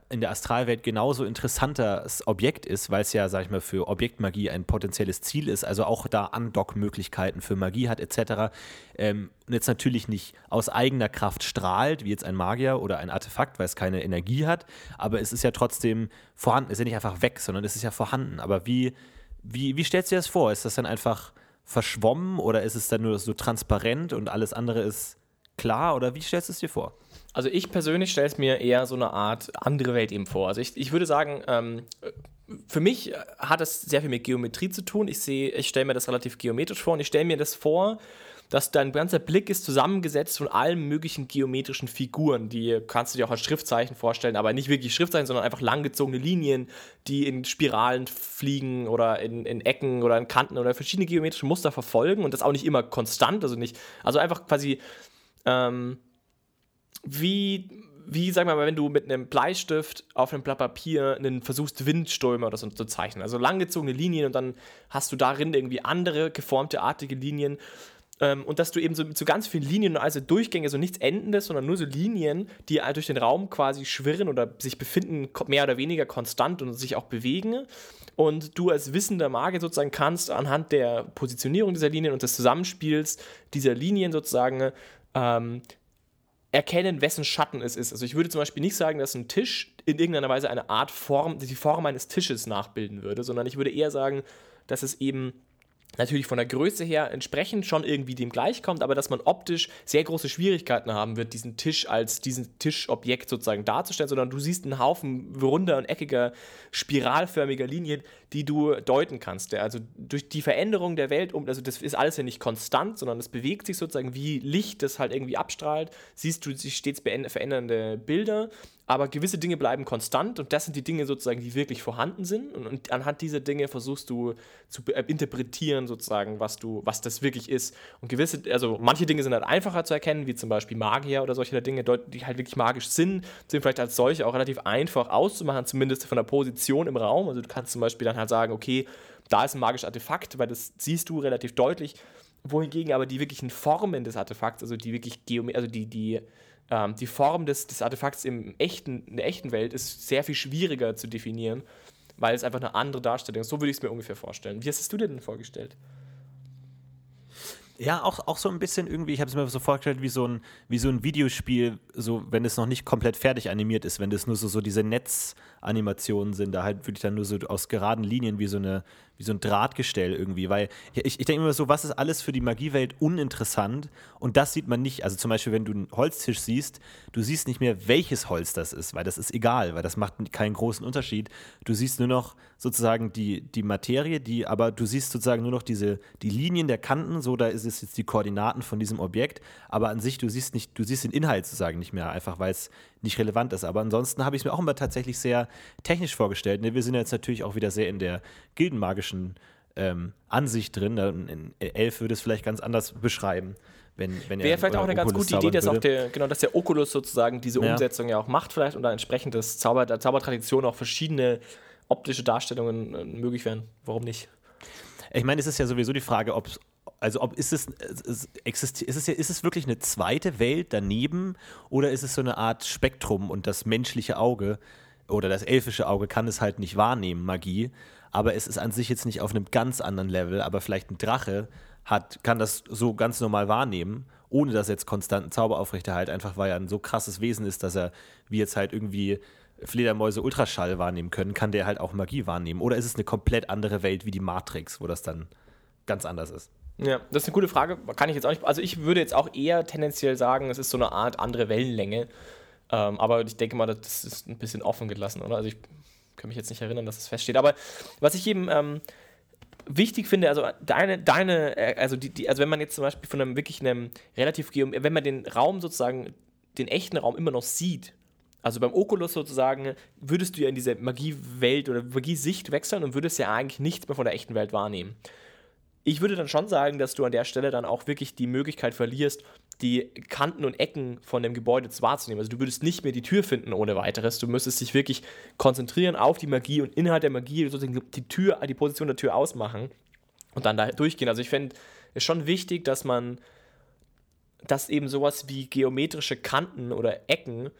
in der Astralwelt genauso interessantes Objekt ist, weil es ja, sag ich mal, für Objektmagie ein potenzielles Ziel ist, also auch da Andockmöglichkeiten für Magie hat, etc. Ähm, und jetzt natürlich nicht aus eigener Kraft strahlt, wie jetzt ein Magier oder ein Artefakt, weil es keine Energie hat, aber es ist ja trotzdem vorhanden, es ist ja nicht einfach weg, sondern es ist ja vorhanden. Aber wie, wie, wie stellst du dir das vor? Ist das dann einfach verschwommen oder ist es dann nur so transparent und alles andere ist klar oder wie stellst du es dir vor? Also ich persönlich stelle es mir eher so eine Art andere Welt eben vor. Also ich, ich würde sagen, ähm, für mich hat es sehr viel mit Geometrie zu tun. Ich sehe, ich stelle mir das relativ geometrisch vor und ich stelle mir das vor, dass dein ganzer Blick ist zusammengesetzt von allen möglichen geometrischen Figuren. Die kannst du dir auch als Schriftzeichen vorstellen, aber nicht wirklich Schriftzeichen, sondern einfach langgezogene Linien, die in Spiralen fliegen oder in, in Ecken oder in Kanten oder verschiedene geometrische Muster verfolgen und das auch nicht immer konstant, also nicht, also einfach quasi ähm, wie, wie, sag mal, wenn du mit einem Bleistift auf einem Blatt Papier einen versuchst, Windströme oder so zu zeichnen. Also langgezogene Linien und dann hast du darin irgendwie andere geformte, artige Linien. Ähm, und dass du eben so so ganz vielen Linien, also Durchgänge, so nichts Endendes, sondern nur so Linien, die durch den Raum quasi schwirren oder sich befinden, mehr oder weniger konstant und sich auch bewegen. Und du als wissender Magier sozusagen kannst anhand der Positionierung dieser Linien und des Zusammenspiels dieser Linien sozusagen ähm, erkennen, wessen Schatten es ist. Also ich würde zum Beispiel nicht sagen, dass ein Tisch in irgendeiner Weise eine Art Form, die Form eines Tisches nachbilden würde, sondern ich würde eher sagen, dass es eben natürlich von der Größe her entsprechend schon irgendwie dem gleichkommt, aber dass man optisch sehr große Schwierigkeiten haben wird, diesen Tisch als diesen Tischobjekt sozusagen darzustellen, sondern du siehst einen Haufen runder und eckiger, spiralförmiger Linien, die du deuten kannst. Also durch die Veränderung der Welt, also das ist alles ja nicht konstant, sondern es bewegt sich sozusagen wie Licht, das halt irgendwie abstrahlt, siehst du sich stets verändernde Bilder aber gewisse Dinge bleiben konstant und das sind die Dinge sozusagen, die wirklich vorhanden sind. Und, und anhand dieser Dinge versuchst du zu äh, interpretieren sozusagen, was du, was das wirklich ist. Und gewisse, also manche Dinge sind halt einfacher zu erkennen, wie zum Beispiel Magier oder solche Dinge, die halt wirklich magisch sind, sind vielleicht als solche auch relativ einfach auszumachen, zumindest von der Position im Raum, also du kannst zum Beispiel dann halt sagen, okay, da ist ein magisches Artefakt, weil das siehst du relativ deutlich, wohingegen aber die wirklichen Formen des Artefakts, also die wirklich Geometrie, also die, die ähm, die Form des, des Artefakts im echten, in der echten Welt ist sehr viel schwieriger zu definieren, weil es einfach eine andere Darstellung ist. So würde ich es mir ungefähr vorstellen. Wie hast es du dir denn vorgestellt? Ja, auch, auch so ein bisschen irgendwie, ich habe es mir so vorgestellt, wie so, ein, wie so ein Videospiel, so wenn es noch nicht komplett fertig animiert ist, wenn das nur so, so diese Netzanimationen sind, da halt wirklich dann nur so aus geraden Linien wie so eine, wie so ein Drahtgestell irgendwie, weil ich, ich denke immer so, was ist alles für die Magiewelt uninteressant und das sieht man nicht. Also zum Beispiel, wenn du einen Holztisch siehst, du siehst nicht mehr, welches Holz das ist, weil das ist egal, weil das macht keinen großen Unterschied. Du siehst nur noch sozusagen die, die Materie, die, aber du siehst sozusagen nur noch diese, die Linien der Kanten, so da ist es jetzt die Koordinaten von diesem Objekt, aber an sich, du siehst nicht, du siehst den Inhalt sozusagen nicht mehr, einfach weil es nicht relevant ist. Aber ansonsten habe ich es mir auch immer tatsächlich sehr technisch vorgestellt. Ne? Wir sind jetzt natürlich auch wieder sehr in der gildenmagischen ähm, Ansicht drin. In Elf würde es vielleicht ganz anders beschreiben. Wenn, wenn Wäre vielleicht auch eine ganz gute Idee, dass auch der, genau, dass der Oculus sozusagen diese ja. Umsetzung ja auch macht, vielleicht und dann entsprechend das Zauber, der Zaubertradition auch verschiedene optische Darstellungen äh, möglich wären. Warum nicht? Ich meine, es ist ja sowieso die Frage, ob also ob ist es, ist, ist, es, ist es wirklich eine zweite Welt daneben oder ist es so eine Art Spektrum und das menschliche Auge oder das elfische Auge kann es halt nicht wahrnehmen, Magie, aber es ist an sich jetzt nicht auf einem ganz anderen Level, aber vielleicht ein Drache hat, kann das so ganz normal wahrnehmen, ohne dass er jetzt konstanten Zauber aufrechterhält, einfach weil er ein so krasses Wesen ist, dass er wie jetzt halt irgendwie Fledermäuse Ultraschall wahrnehmen können, kann der halt auch Magie wahrnehmen. Oder ist es eine komplett andere Welt wie die Matrix, wo das dann ganz anders ist? Ja, das ist eine coole Frage. Kann ich jetzt auch nicht. Also ich würde jetzt auch eher tendenziell sagen, es ist so eine Art andere Wellenlänge. Ähm, aber ich denke mal, das ist ein bisschen offen gelassen, oder? Also ich kann mich jetzt nicht erinnern, dass das feststeht. Aber was ich eben ähm, wichtig finde, also deine, deine, äh, also die, die, also wenn man jetzt zum Beispiel von einem wirklich einem relativ wenn man den Raum sozusagen, den echten Raum immer noch sieht, also beim Oculus sozusagen, würdest du ja in diese Magiewelt oder Magiesicht wechseln und würdest ja eigentlich nichts mehr von der echten Welt wahrnehmen ich würde dann schon sagen, dass du an der Stelle dann auch wirklich die Möglichkeit verlierst, die Kanten und Ecken von dem Gebäude wahrzunehmen. Also du würdest nicht mehr die Tür finden ohne weiteres. Du müsstest dich wirklich konzentrieren auf die Magie und innerhalb der Magie sozusagen die Tür, die Position der Tür ausmachen und dann da durchgehen. Also ich fände es schon wichtig, dass man, dass eben sowas wie geometrische Kanten oder Ecken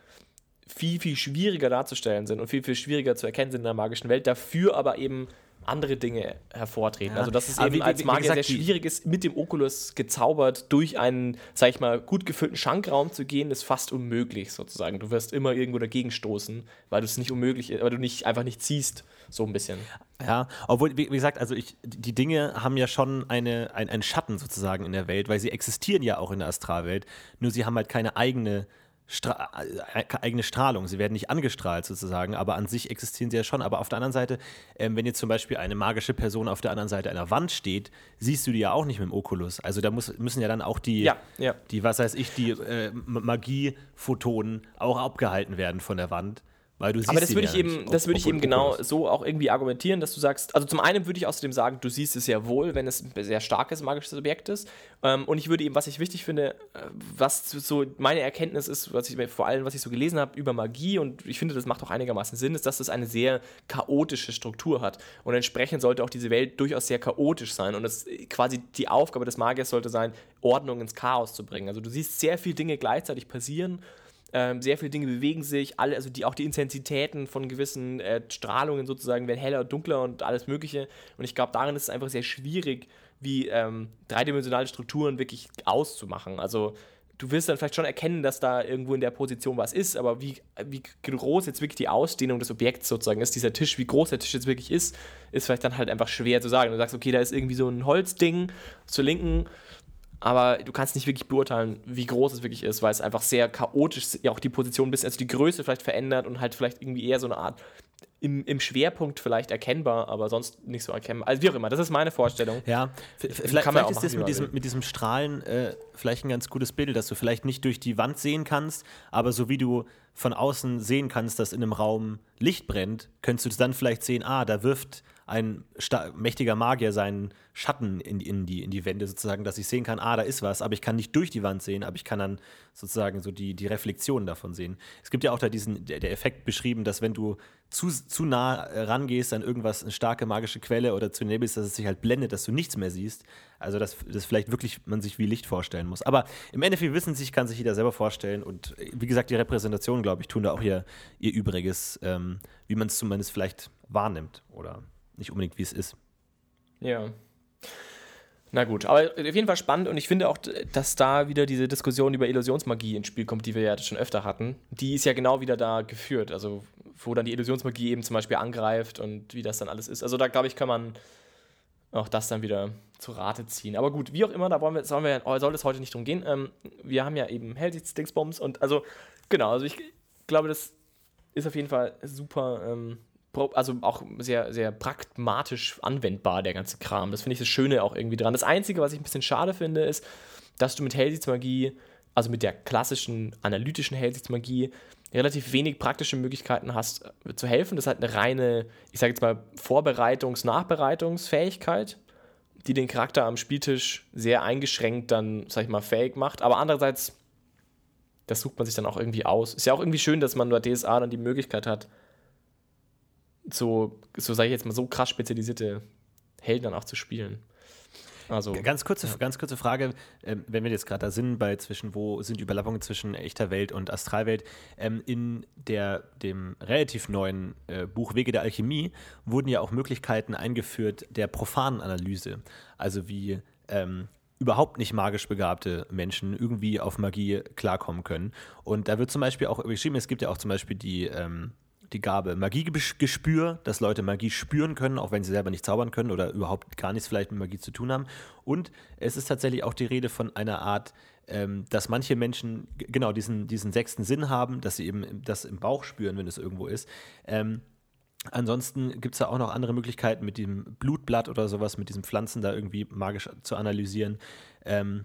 viel, viel schwieriger darzustellen sind und viel, viel schwieriger zu erkennen sind in der magischen Welt. Dafür aber eben andere Dinge hervortreten. Ja. Also dass es Aber eben wie- als Magier gesagt, sehr schwierig ist, mit dem Oculus gezaubert durch einen, sag ich mal, gut gefüllten Schankraum zu gehen, ist fast unmöglich sozusagen. Du wirst immer irgendwo dagegen stoßen, weil du es nicht unmöglich, weil du nicht einfach nicht siehst, so ein bisschen. Ja, obwohl, wie, wie gesagt, also ich, die Dinge haben ja schon eine, ein, einen Schatten sozusagen in der Welt, weil sie existieren ja auch in der Astralwelt, nur sie haben halt keine eigene, Stra äh, eigene Strahlung. Sie werden nicht angestrahlt sozusagen, aber an sich existieren sie ja schon. Aber auf der anderen Seite, ähm, wenn jetzt zum Beispiel eine magische Person auf der anderen Seite einer Wand steht, siehst du die ja auch nicht mit dem Oculus. Also da muss, müssen ja dann auch die, Ja, ja. die, was weiß ich, die äh, Magiephotonen auch abgehalten werden von der Wand. Weil du siehst Aber das würde ja ich eben, das würde ich eben genau so auch irgendwie argumentieren, dass du sagst, also zum einen würde ich außerdem sagen, du siehst es sehr wohl, wenn es ein sehr starkes magisches Objekt ist. Ähm, und ich würde eben, was ich wichtig finde, äh, was so meine Erkenntnis ist, was ich vor allem, was ich so gelesen habe über Magie, und ich finde, das macht auch einigermaßen Sinn, ist, dass das eine sehr chaotische Struktur hat. Und entsprechend sollte auch diese Welt durchaus sehr chaotisch sein. Und das quasi die Aufgabe des Magiers sollte sein, Ordnung ins Chaos zu bringen. Also du siehst sehr viele Dinge gleichzeitig passieren. Ähm, sehr viele Dinge bewegen sich, alle, also die, auch die Intensitäten von gewissen äh, Strahlungen sozusagen werden heller und dunkler und alles Mögliche. Und ich glaube, darin ist es einfach sehr schwierig, wie ähm, dreidimensionale Strukturen wirklich auszumachen. Also du wirst dann vielleicht schon erkennen, dass da irgendwo in der Position was ist, aber wie, wie groß jetzt wirklich die Ausdehnung des Objekts sozusagen ist, dieser Tisch, wie groß der Tisch jetzt wirklich ist, ist vielleicht dann halt einfach schwer zu sagen. Du sagst, okay, da ist irgendwie so ein Holzding zur Linken, aber du kannst nicht wirklich beurteilen, wie groß es wirklich ist, weil es einfach sehr chaotisch ja auch die Position bisschen, also die Größe vielleicht verändert und halt vielleicht irgendwie eher so eine Art im, im Schwerpunkt vielleicht erkennbar, aber sonst nicht so erkennbar. Also wie auch immer, das ist meine Vorstellung. Ja, vielleicht, kann man vielleicht auch ist machen, das mit diesem, mit diesem Strahlen äh, vielleicht ein ganz gutes Bild, dass du vielleicht nicht durch die Wand sehen kannst, aber so wie du von außen sehen kannst, dass in einem Raum Licht brennt, könntest du dann vielleicht sehen, ah, da wirft ein mächtiger Magier seinen Schatten in, in, die, in die Wände sozusagen, dass ich sehen kann, ah, da ist was, aber ich kann nicht durch die Wand sehen, aber ich kann dann sozusagen so die, die Reflexion davon sehen. Es gibt ja auch da diesen, der, der Effekt beschrieben, dass wenn du zu, zu nah rangehst an irgendwas, eine starke magische Quelle oder zu bist, dass es sich halt blendet, dass du nichts mehr siehst. Also, dass das vielleicht wirklich man sich wie Licht vorstellen muss. Aber im Endeffekt wissen sich, kann sich jeder selber vorstellen. Und wie gesagt, die Repräsentationen, glaube ich, tun da auch ihr, ihr Übriges, ähm, wie man es zumindest vielleicht wahrnimmt oder nicht unbedingt, wie es ist. Ja. Na gut, aber auf jeden Fall spannend und ich finde auch, dass da wieder diese Diskussion über Illusionsmagie ins Spiel kommt, die wir ja schon öfter hatten. Die ist ja genau wieder da geführt, also wo dann die Illusionsmagie eben zum Beispiel angreift und wie das dann alles ist. Also da glaube ich, kann man auch das dann wieder zu Rate ziehen. Aber gut, wie auch immer, da wollen wir, sollen wir, soll es heute nicht drum gehen. Ähm, wir haben ja eben Hellsichtsdingsbombs und also genau, also ich glaube, das ist auf jeden Fall super, ähm, also auch sehr, sehr pragmatisch anwendbar, der ganze Kram. Das finde ich das Schöne auch irgendwie dran. Das Einzige, was ich ein bisschen schade finde, ist, dass du mit Hellsichtsmagie, also mit der klassischen analytischen Hellsichtsmagie, relativ wenig praktische Möglichkeiten hast äh, zu helfen. Das ist halt eine reine, ich sage jetzt mal, Vorbereitungs-, Nachbereitungsfähigkeit, die den Charakter am Spieltisch sehr eingeschränkt dann, sag ich mal, fähig macht. Aber andererseits, das sucht man sich dann auch irgendwie aus. Ist ja auch irgendwie schön, dass man bei DSA dann die Möglichkeit hat, so, so sage ich jetzt mal, so krass spezialisierte Helden dann auch zu spielen. Also, Ganz kurze, ganz kurze Frage, ähm, wenn wir jetzt gerade da sind, bei zwischen, wo sind Überlappungen zwischen echter Welt und Astralwelt? Ähm, in der, dem relativ neuen äh, Buch Wege der Alchemie wurden ja auch Möglichkeiten eingeführt der profanen Analyse. Also wie ähm, überhaupt nicht magisch begabte Menschen irgendwie auf Magie klarkommen können. Und da wird zum Beispiel auch beschrieben, es gibt ja auch zum Beispiel die, ähm, die Gabe Magiegespür, dass Leute Magie spüren können, auch wenn sie selber nicht zaubern können oder überhaupt gar nichts vielleicht mit Magie zu tun haben. Und es ist tatsächlich auch die Rede von einer Art, ähm, dass manche Menschen genau diesen, diesen sechsten Sinn haben, dass sie eben das im Bauch spüren, wenn es irgendwo ist. Ähm, Ansonsten gibt es da auch noch andere Möglichkeiten, mit dem Blutblatt oder sowas, mit diesen Pflanzen da irgendwie magisch zu analysieren. Ähm,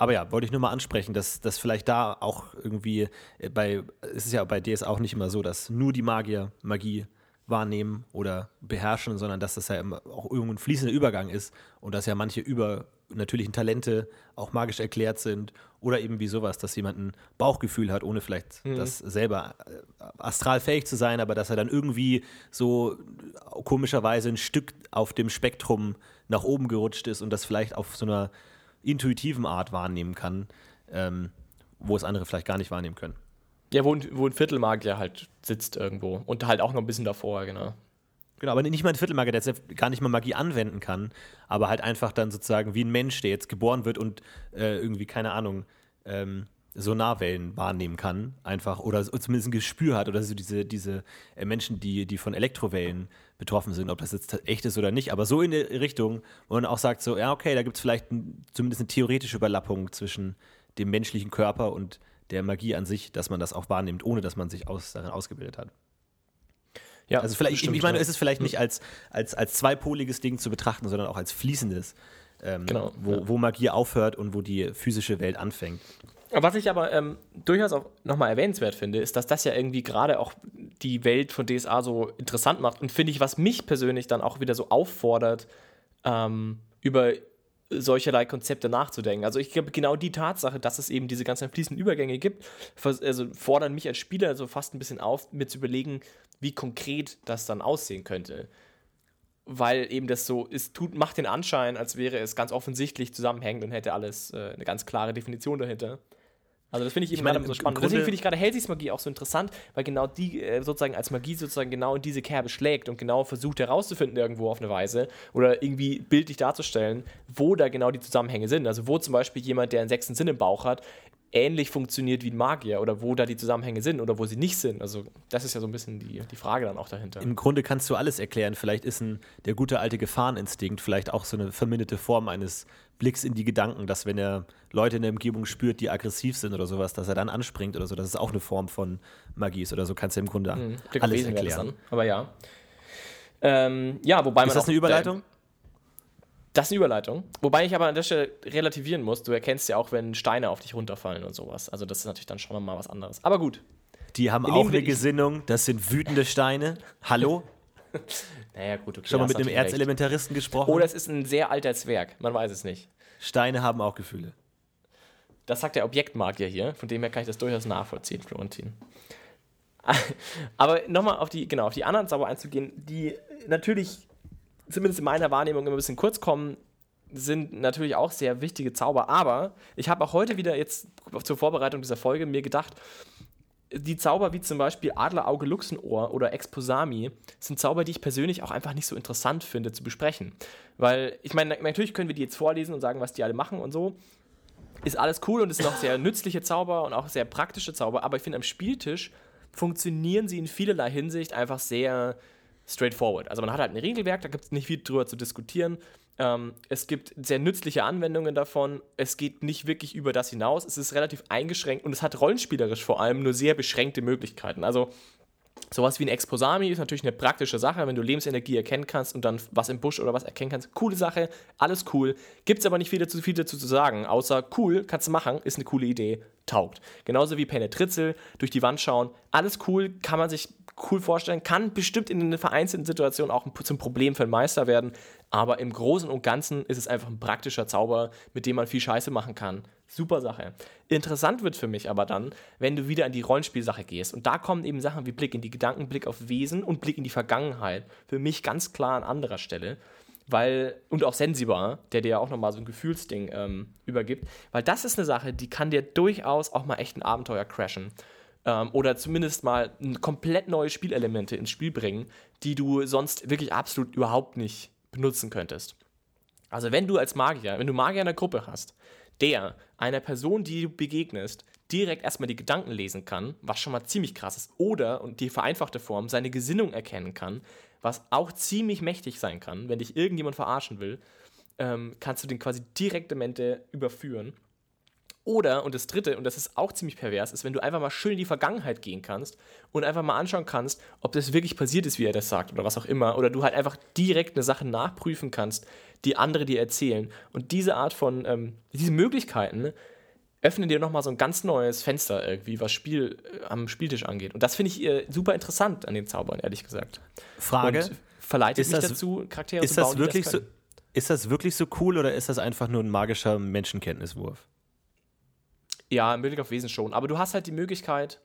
aber ja, wollte ich nur mal ansprechen, dass, dass vielleicht da auch irgendwie äh, bei, es ist ja bei DS auch nicht immer so, dass nur die Magier Magie wahrnehmen oder beherrschen, sondern dass das ja immer auch irgendein fließender Übergang ist und dass ja manche über, natürlichen Talente auch magisch erklärt sind oder eben wie sowas, dass jemand ein Bauchgefühl hat, ohne vielleicht Mhm. das selber äh, astral fähig zu sein, aber dass er dann irgendwie so komischerweise ein Stück auf dem Spektrum nach oben gerutscht ist und das vielleicht auf so einer intuitiven Art wahrnehmen kann, ähm, wo es andere vielleicht gar nicht wahrnehmen können. Ja, wo ein, wo ein Viertelmagier halt sitzt irgendwo und halt auch noch ein bisschen davor, genau. Genau, aber nicht mal ein Viertelmagier, der jetzt gar nicht mal Magie anwenden kann, aber halt einfach dann sozusagen wie ein Mensch, der jetzt geboren wird und äh, irgendwie, keine Ahnung, ähm, Sonarwellen wahrnehmen kann, einfach, oder zumindest ein Gespür hat, oder so diese, diese äh, Menschen, die, die von Elektrowellen betroffen sind, ob das jetzt echt ist oder nicht, aber so in die Richtung, wo man auch sagt, so, ja, okay, da gibt es vielleicht ein, zumindest eine theoretische Überlappung zwischen dem menschlichen Körper und der Magie an sich, dass man das auch wahrnimmt, ohne dass man sich aus, darin ausgebildet hat. Ja, Also vielleicht, bestimmt, ich meine, ja. es ist vielleicht nicht als, als, als zweipoliges Ding zu betrachten, sondern auch als fließendes, ähm, Genau, wo, ja. wo Magie aufhört und wo die physische Welt anfängt. Was ich aber ähm, durchaus auch nochmal erwähnenswert finde, ist, dass das ja irgendwie gerade auch die Welt von DSA so interessant macht und finde ich, was mich persönlich dann auch wieder so auffordert, ähm, über solcherlei Konzepte nachzudenken. Also ich glaube, genau die Tatsache, dass es eben diese ganzen fließenden Übergänge gibt, also fordern mich als Spieler so fast ein bisschen auf, mir zu überlegen, wie konkret das dann aussehen könnte. Weil eben das so, es tut, macht den Anschein, als wäre es ganz offensichtlich zusammenhängend und hätte alles äh, eine ganz klare Definition dahinter. Also das finde ich eben meine, so spannend. Deswegen finde ich gerade Hellsichtsmagie auch so interessant, weil genau die äh, sozusagen als Magie sozusagen genau in diese Kerbe schlägt und genau versucht herauszufinden irgendwo auf eine Weise oder irgendwie bildlich darzustellen, wo da genau die Zusammenhänge sind. Also wo zum Beispiel jemand, der einen sechsten Sinn im Bauch hat, ähnlich funktioniert wie ein Magier oder wo da die Zusammenhänge sind oder wo sie nicht sind. Also das ist ja so ein bisschen die, die Frage dann auch dahinter. Im Grunde kannst du alles erklären. Vielleicht ist ein, der gute alte Gefahreninstinkt vielleicht auch so eine verminderte Form eines Blicks in die Gedanken, dass wenn er Leute in der Umgebung spürt, die aggressiv sind oder sowas, dass er dann anspringt oder so. Das ist auch eine Form von Magie ist oder so. Kannst du im Grunde auf alles erklären. Aber ja. Ähm, ja, wobei man Ist das auch- eine Überleitung? Das ist eine Überleitung. Wobei ich aber an der Stelle relativieren muss. Du erkennst ja auch, wenn Steine auf dich runterfallen und sowas. Also das ist natürlich dann schon mal was anderes. Aber gut. Die haben auch eine Gesinnung. Das sind wütende Steine. Hallo? *laughs* Naja, gut, okay. Schon mal mit einem recht. Erzelementaristen gesprochen? Oder es ist ein sehr alter Zwerg. Man weiß es nicht. Steine haben auch Gefühle. Das sagt der Objektmagier hier. Von dem her kann ich das durchaus nachvollziehen, Florentin. *laughs* Aber nochmal auf die, genau, auf die anderen Zauber einzugehen, die natürlich, zumindest in meiner Wahrnehmung, immer ein bisschen kurz kommen, sind natürlich auch sehr wichtige Zauber. Aber ich habe auch heute wieder jetzt zur Vorbereitung dieser Folge mir gedacht, die Zauber wie zum Beispiel Adlerauge Luchsenohr oder Exposami sind Zauber, die ich persönlich auch einfach nicht so interessant finde zu besprechen. Weil, ich meine, natürlich können wir die jetzt vorlesen und sagen, was die alle machen und so. Ist alles cool und sind auch sehr nützliche Zauber und auch sehr praktische Zauber, aber ich finde, am Spieltisch funktionieren sie in vielerlei Hinsicht einfach sehr straightforward. Also man hat halt ein Regelwerk, da gibt es nicht viel drüber zu diskutieren. Ähm, es gibt sehr nützliche Anwendungen davon. Es geht nicht wirklich über das hinaus. Es ist relativ eingeschränkt und es hat rollenspielerisch vor allem nur sehr beschränkte Möglichkeiten. Also sowas wie ein Exposami ist natürlich eine praktische Sache, wenn du Lebensenergie erkennen kannst und dann was im Busch oder was erkennen kannst. Coole Sache, alles cool. Gibt es aber nicht viel dazu, viel dazu zu sagen, außer cool, kannst du machen, ist eine coole Idee, taugt. Genauso wie Penetritzel, durch die Wand schauen, alles cool, kann man sich cool vorstellen, kann bestimmt in einer vereinzelten Situation auch ein- zum Problem für einen Meister werden, aber im Großen und Ganzen ist es einfach ein praktischer Zauber, mit dem man viel Scheiße machen kann. Super Sache. Interessant wird für mich aber dann, wenn du wieder in die Rollenspielsache gehst. Und da kommen eben Sachen wie Blick in die Gedanken, Blick auf Wesen und Blick in die Vergangenheit. Für mich ganz klar an anderer Stelle. Weil, und auch Sensibar, der dir ja auch nochmal so ein Gefühlsding ähm, übergibt. Weil das ist eine Sache, die kann dir durchaus auch mal echt ein Abenteuer crashen. Ähm, oder zumindest mal komplett neue Spielelemente ins Spiel bringen, die du sonst wirklich absolut überhaupt nicht benutzen könntest. Also wenn du als Magier, wenn du Magier in der Gruppe hast, der einer Person, die du begegnest, direkt erstmal die Gedanken lesen kann, was schon mal ziemlich krass ist, oder, und die vereinfachte Form, seine Gesinnung erkennen kann, was auch ziemlich mächtig sein kann, wenn dich irgendjemand verarschen will, ähm, kannst du den quasi direkt Demente überführen. Oder, und das dritte, und das ist auch ziemlich pervers, ist, wenn du einfach mal schön in die Vergangenheit gehen kannst und einfach mal anschauen kannst, ob das wirklich passiert ist, wie er das sagt oder was auch immer. Oder du halt einfach direkt eine Sache nachprüfen kannst, die andere dir erzählen. Und diese Art von, ähm, diese Möglichkeiten öffnen dir nochmal so ein ganz neues Fenster irgendwie, was Spiel äh, am Spieltisch angeht. Und das finde ich äh, super interessant an den Zaubern, ehrlich gesagt. Frage: Und verleitet Ist mich das- dazu, Charaktere Ist zu bauen, das wirklich so? können. ist das wirklich so cool oder ist das einfach nur ein magischer Menschenkenntniswurf? Ja, im Blick auf Wesen schon. Aber du hast halt die Möglichkeit,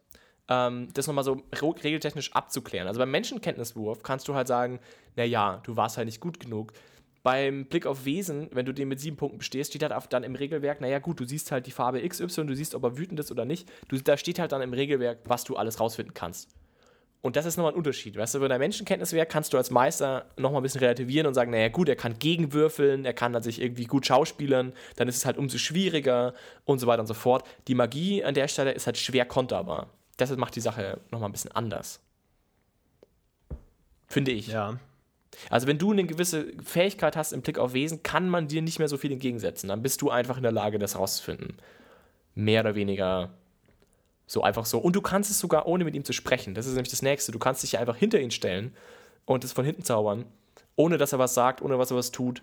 ähm, das nochmal so regeltechnisch abzuklären. Also beim Menschenkenntniswurf kannst du halt sagen, naja, du warst halt nicht gut genug. Beim Blick auf Wesen, wenn du den mit sieben Punkten bestehst, steht halt dann im Regelwerk, naja gut, du siehst halt die Farbe XY, du siehst, ob er wütend ist oder nicht. Du, da steht halt dann im Regelwerk, was du alles rausfinden kannst. Und das ist nochmal ein Unterschied. Weißt du, bei der Menschenkenntniswerk kannst du als Meister nochmal ein bisschen relativieren und sagen, naja gut, er kann gegenwürfeln, er kann dann sich irgendwie gut schauspielern, dann ist es halt umso schwieriger und so weiter und so fort. Die Magie an der Stelle ist halt schwer konterbar. Deshalb macht die Sache nochmal ein bisschen anders. Finde ich. Ja. Also wenn du eine gewisse Fähigkeit hast im Blick auf Wesen, kann man dir nicht mehr so viel entgegensetzen. Dann bist du einfach in der Lage, das rauszufinden. Mehr oder weniger so einfach so. Und du kannst es sogar ohne mit ihm zu sprechen. Das ist nämlich das Nächste. Du kannst dich einfach hinter ihn stellen und es von hinten zaubern, ohne dass er was sagt, ohne dass er was tut.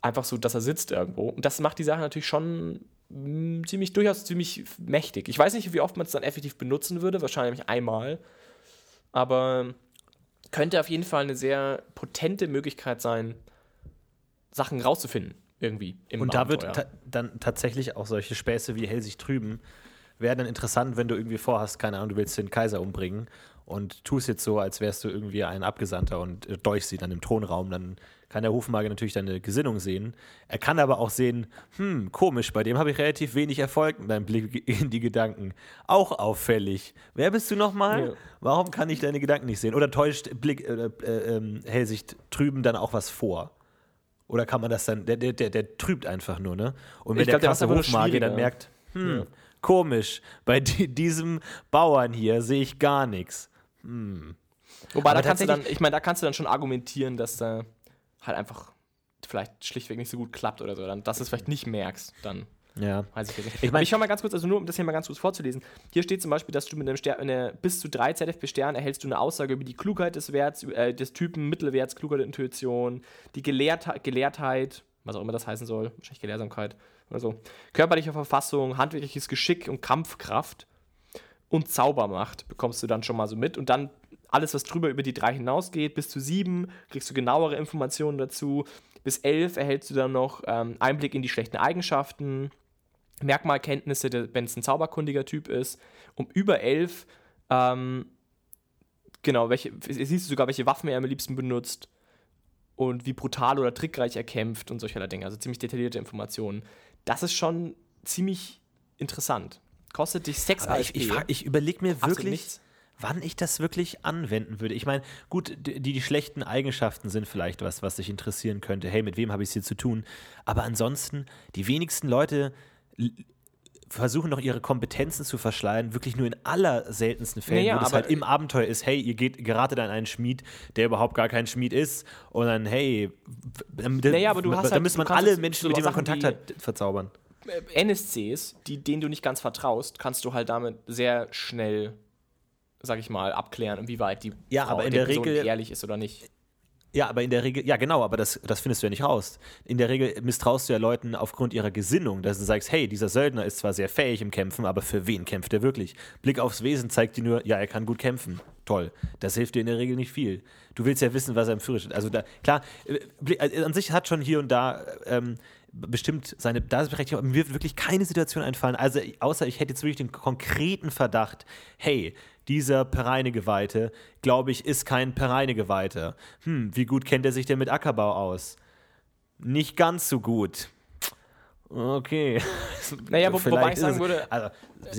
Einfach so, dass er sitzt irgendwo. Und das macht die Sache natürlich schon mm, ziemlich, durchaus ziemlich mächtig. Ich weiß nicht, wie oft man es dann effektiv benutzen würde. Wahrscheinlich einmal. Aber könnte auf jeden Fall eine sehr potente Möglichkeit sein, Sachen rauszufinden. Irgendwie im Und da wird ta dann tatsächlich auch solche Späße wie Hellsicht trüben wäre dann interessant, wenn du irgendwie vorhast, keine Ahnung, du willst den Kaiser umbringen und tust jetzt so, als wärst du irgendwie ein Abgesandter und äh, dolchst sie dann im Thronraum, dann kann der Hofmagier natürlich deine Gesinnung sehen. Er kann aber auch sehen, hm, komisch, bei dem habe ich relativ wenig Erfolg mit meinem Blick in die Gedanken. Auch auffällig. Wer bist du nochmal? Ja. Warum kann ich deine Gedanken nicht sehen? Oder täuscht Blick, äh, äh, äh, Hellsicht trüben dann auch was vor? Oder kann man das dann, der, der, der, der trübt einfach nur, ne? Und wenn ich der glaub, krasse Hofmagier dann merkt, hm, ja Komisch, bei diesem Bauern hier sehe ich gar nichts. Hm. Wobei, Aber da kannst du dann, ich meine, da kannst du dann schon argumentieren, dass da halt einfach vielleicht schlichtweg nicht so gut klappt oder so, dann, dass du es vielleicht nicht merkst, dann. Ja. Weiß ich nicht. Ich, mein, ich schau mal ganz kurz, also nur um das hier mal ganz kurz vorzulesen. Hier steht zum Beispiel, dass du mit einem Stern, eine, bis zu drei ZFB-Sternen erhältst du eine Aussage über die Klugheit des Werts, äh, des Typen, Mittelwerts, Klugheit, Intuition, die Gelehrt Gelehrtheit, was auch immer das heißen soll, wahrscheinlich Gelehrsamkeit, also körperliche Verfassung, handwerkliches Geschick und Kampfkraft und Zaubermacht bekommst du dann schon mal so mit. Und dann alles, was drüber über die drei hinausgeht, bis zu sieben kriegst du genauere Informationen dazu. Bis elf erhältst du dann noch ähm, Einblick in die schlechten Eigenschaften, Merkmalkenntnisse, wenn es ein zauberkundiger Typ ist. Um über elf, ähm, genau, welche, siehst du sogar, welche Waffen er am liebsten benutzt und wie brutal oder trickreich er kämpft und solcherlei Dinge. Also ziemlich detaillierte Informationen das ist schon ziemlich interessant. Kostet dich 6 Aber Ich, ich, ich überlege mir wirklich, wann ich das wirklich anwenden würde. Ich meine, gut, die, die schlechten Eigenschaften sind vielleicht was, was dich interessieren könnte. Hey, mit wem habe ich es hier zu tun? Aber ansonsten, die wenigsten Leute versuchen noch ihre Kompetenzen zu verschleiern, wirklich nur in aller seltensten Fällen, naja, wo es halt im Abenteuer ist, hey, ihr geht geratet an einen Schmied, der überhaupt gar kein Schmied ist und dann, hey, naja, aber du hast da halt, müsste man alle Menschen, mit denen man Kontakt hat, verzaubern. NSCs, die, denen du nicht ganz vertraust, kannst du halt damit sehr schnell, sag ich mal, abklären, inwieweit die ja, Frau aber in der, der Regel ehrlich ist oder nicht. Ja, aber in der Regel, ja genau, aber das, das findest du ja nicht raus. In der Regel misstraust du ja Leuten aufgrund ihrer Gesinnung, dass du sagst, hey, dieser Söldner ist zwar sehr fähig im Kämpfen, aber für wen kämpft er wirklich? Blick aufs Wesen zeigt dir nur, ja, er kann gut kämpfen. Toll. Das hilft dir in der Regel nicht viel. Du willst ja wissen, was er im Führer steht. Also da, klar, äh, äh, an sich hat schon hier und da ähm, bestimmt seine Daseinsberechtigung, aber mir wird wirklich keine Situation einfallen, also außer ich hätte jetzt wirklich den konkreten Verdacht, hey, dieser Pereine-Geweihte, glaube ich, ist kein Pereine-Geweihter. Hm, wie gut kennt er sich denn mit Ackerbau aus? Nicht ganz so gut. Okay. *laughs* Naja, wo, wobei ich sagen würde, also,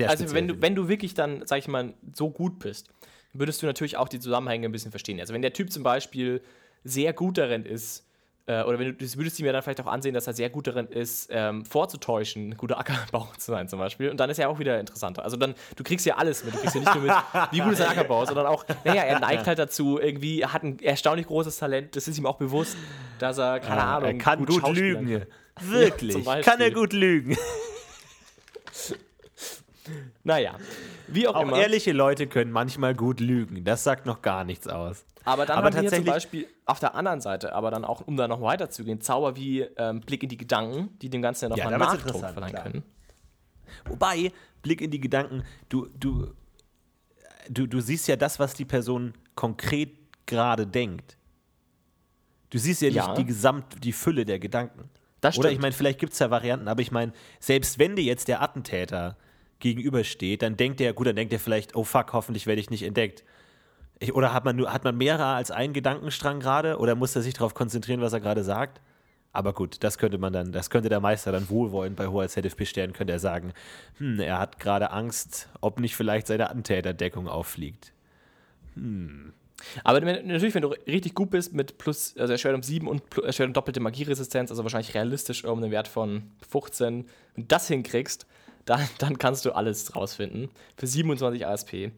also wenn, du, wenn du wirklich dann, sag ich mal, so gut bist, würdest du natürlich auch die Zusammenhänge ein bisschen verstehen. Also wenn der Typ zum Beispiel sehr gut darin ist, äh, oder wenn du das würdest du mir dann vielleicht auch ansehen, dass er sehr gut darin ist, ähm, vorzutäuschen, guter Ackerbauer *laughs* zu sein zum Beispiel. Und dann ist er auch wieder interessanter. Also dann, du kriegst ja alles mit. Du kriegst ja nicht nur mit, wie gut ist ein Ackerbau, sondern auch, naja, er neigt halt dazu, irgendwie, er hat ein erstaunlich großes Talent, das ist ihm auch bewusst, dass er, keine ja, Ahnung, er kann gut, gut lügen. Kann. Wirklich, ja, kann er gut lügen. *laughs* naja, wie auch, auch immer. ehrliche Leute können manchmal gut lügen. Das sagt noch gar nichts aus. Aber dann aber haben wir zum Beispiel auf der anderen Seite, aber dann auch, um da noch weiterzugehen, Zauber wie ähm, Blick in die Gedanken, die dem Ganzen ja nochmal ja, Nachdruck verleihen klar. können. Wobei, Blick in die Gedanken, du, du, du, du siehst ja das, was die Person konkret gerade denkt. Du siehst ja, Ja. nicht die Gesamt, die Fülle der Gedanken. Das Oder stimmt. ich meine, vielleicht gibt es ja Varianten, aber ich meine, selbst wenn dir jetzt der Attentäter gegenübersteht, dann denkt er, gut, dann denkt er vielleicht, oh fuck, hoffentlich werde ich nicht entdeckt. Ich, oder hat man, hat man mehrere als einen Gedankenstrang gerade? Oder muss er sich darauf konzentrieren, was er gerade sagt? Aber gut, das könnte man dann, das könnte der Meister dann wohlwollend bei hoher ZFP-Stern, könnte er sagen, hm, er hat gerade Angst, ob nicht vielleicht seine Attentäterdeckung auffliegt. Aber wenn, natürlich, wenn du richtig gut bist mit plus, also Erschwert um 7 und um doppelte Magieresistenz, also wahrscheinlich realistisch um einen Wert von 15, wenn du das hinkriegst, dann, dann kannst du alles rausfinden. Für 27 ASP.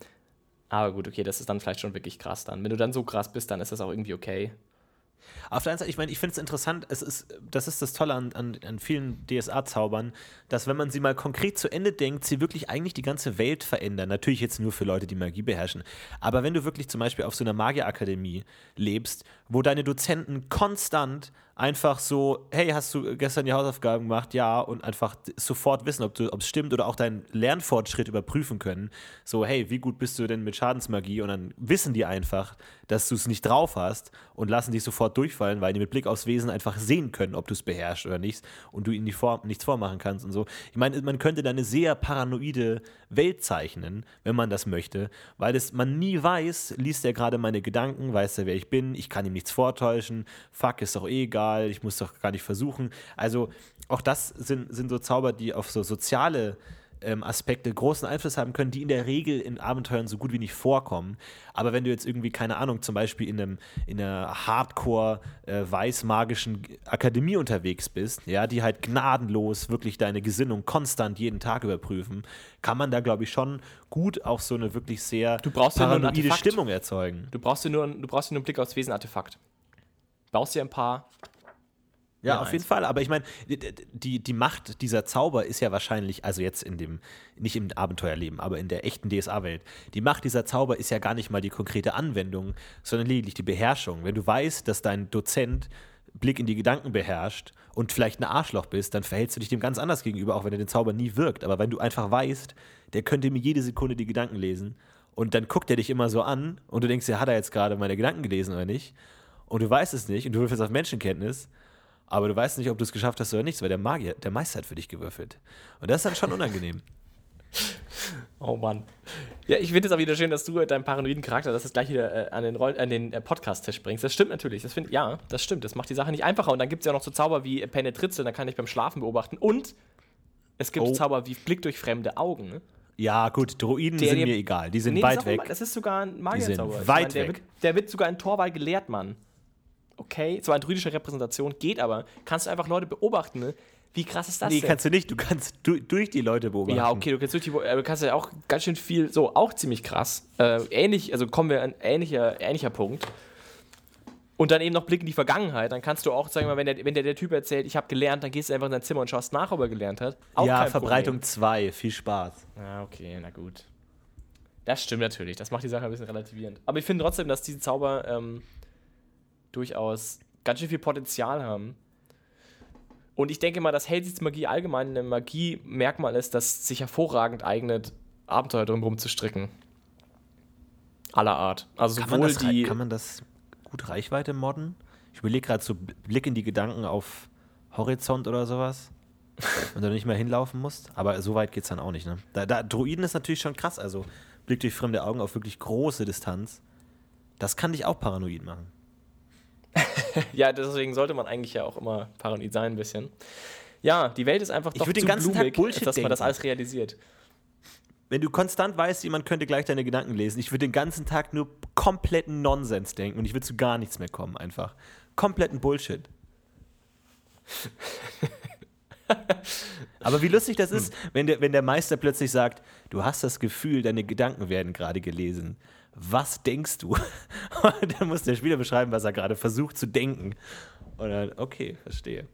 Aber gut, okay, das ist dann vielleicht schon wirklich krass dann. Wenn du dann so krass bist, dann ist das auch irgendwie okay. Auf der einen Seite, ich meine, ich finde es interessant, es ist, das ist das Tolle an, an, an vielen DSA-Zaubern, dass wenn man sie mal konkret zu Ende denkt, sie wirklich eigentlich die ganze Welt verändern. Natürlich jetzt nur für Leute, die Magie beherrschen. Aber wenn du wirklich zum Beispiel auf so einer Magierakademie lebst, wo deine Dozenten konstant einfach so, hey, hast du gestern die Hausaufgaben gemacht? Ja, und einfach sofort wissen, ob es stimmt oder auch deinen Lernfortschritt überprüfen können. So, hey, wie gut bist du denn mit Schadensmagie? Und dann wissen die einfach, dass du es nicht drauf hast und lassen dich sofort durchfallen, weil die mit Blick aufs Wesen einfach sehen können, ob du es beherrschst oder nicht und du ihnen Form, nichts vormachen kannst und so. Ich meine, man könnte da eine sehr paranoide Welt zeichnen, wenn man das möchte, weil es, man nie weiß, liest er gerade meine Gedanken, weiß er, wer ich bin, ich kann ihm nichts vortäuschen, fuck, ist doch eh egal, ich muss doch gar nicht versuchen. Also auch das sind, sind so Zauber, die auf so soziale ähm, Aspekte großen Einfluss haben können, die in der Regel in Abenteuern so gut wie nicht vorkommen. Aber wenn du jetzt irgendwie, keine Ahnung, zum Beispiel in, einem, in einer hardcore äh, weiß-magischen Akademie unterwegs bist, ja, die halt gnadenlos wirklich deine Gesinnung konstant jeden Tag überprüfen, kann man da, glaube ich, schon gut auch so eine wirklich sehr Du brauchst ja nur paranoide. Stimmung erzeugen. Du brauchst dir nur, du brauchst dir nur einen Blick aufs Wesen-Artefakt. Baust dir ein paar. Ja, Ja, auf jeden. Fall. Aber ich meine, die, die, die Macht dieser Zauber ist ja wahrscheinlich, also jetzt in dem, nicht im Abenteuerleben, aber in der echten DSA-Welt, die Macht dieser Zauber ist ja gar nicht mal die konkrete Anwendung, sondern lediglich die Beherrschung. Wenn du weißt, dass dein Dozent Blick in die Gedanken beherrscht und vielleicht ein Arschloch bist, dann verhältst du dich dem ganz anders gegenüber, auch wenn er den Zauber nie wirkt. Aber wenn du einfach weißt, der könnte mir jede Sekunde die Gedanken lesen und dann guckt er dich immer so an und du denkst, ja, hat er jetzt gerade meine Gedanken gelesen oder nicht? Und du weißt es nicht und du würfelst auf Menschenkenntnis, aber du weißt nicht, ob du es geschafft hast oder nicht, weil der Magier, der Meister hat für dich gewürfelt. Und das ist dann schon unangenehm. *laughs* Oh Mann. Ja, ich finde es auch wieder schön, dass du deinen paranoiden Charakter das gleich wieder äh, an den, Roll an den äh, Podcast-Tisch bringst. Das stimmt natürlich. Das find, ja, das stimmt. Das macht die Sache nicht einfacher. Und dann gibt es ja noch so Zauber wie äh, Penetritzel, da kann ich beim Schlafen beobachten. Und es gibt Oh. Zauber wie Blick durch fremde Augen. ne? Ja, gut, Droiden Der sind dir- mir egal. Die sind Nee, das weit auch ein- weg. Das ist sogar ein Magierzauber. Weit mein, der, weg. Wird, der wird sogar in Torwall gelehrt, Mann. Okay, zwar eine druidische Repräsentation, geht aber. Kannst du einfach Leute beobachten, ne? Wie krass ist das Nee, denn? kannst du nicht. Du kannst du, durch die Leute beobachten. Ja, okay, du kannst, durch die, äh, du kannst ja auch ganz schön viel, so, auch ziemlich krass. Äh, ähnlich, also kommen wir an ähnlicher, ähnlicher Punkt. Und dann eben noch Blick in die Vergangenheit. Dann kannst du auch, sagen wir mal, wenn der, wenn der, der Typ erzählt, ich habe gelernt, dann gehst du einfach in dein Zimmer und schaust nach, ob er gelernt hat. Auch ja, Verbreitung 2. Viel Spaß. Ja, okay, na gut. Das stimmt natürlich. Das macht die Sache ein bisschen relativierend. Aber ich finde trotzdem, dass diese Zauber ähm, durchaus ganz schön viel Potenzial haben. Und ich denke mal, dass Hellsichtsmagie allgemein ein Magie-Merkmal ist, das sich hervorragend eignet, Abenteuer drumherum zu stricken. Aller Art. Also Kann man, sowohl die. kann man das gut Reichweite modden? Ich überlege gerade so Blick in die Gedanken auf Horizont oder sowas. *laughs* Und du nicht mehr hinlaufen musst. Aber so weit geht es dann auch nicht, ne? Da, da, Droiden ist natürlich schon krass. Also Blick durch fremde Augen auf wirklich große Distanz. Das kann dich auch paranoid machen. *laughs* ja, deswegen sollte man eigentlich ja auch immer paranoid sein, ein bisschen. Ja, die Welt ist einfach Ich doch den zu ganzen Tag blumig, Bullshit dass man das denken. alles realisiert. Wenn du konstant weißt, jemand könnte gleich deine Gedanken lesen, ich würde den ganzen Tag nur kompletten Nonsens denken und ich würde zu gar nichts mehr kommen, einfach. Kompletten Bullshit. *laughs* Aber wie lustig das ist, wenn der, wenn der Meister plötzlich sagt, du hast das Gefühl, deine Gedanken werden gerade gelesen. Was denkst du? *laughs* Und dann muss der Spieler beschreiben, was er gerade versucht zu denken. Und dann, okay, verstehe.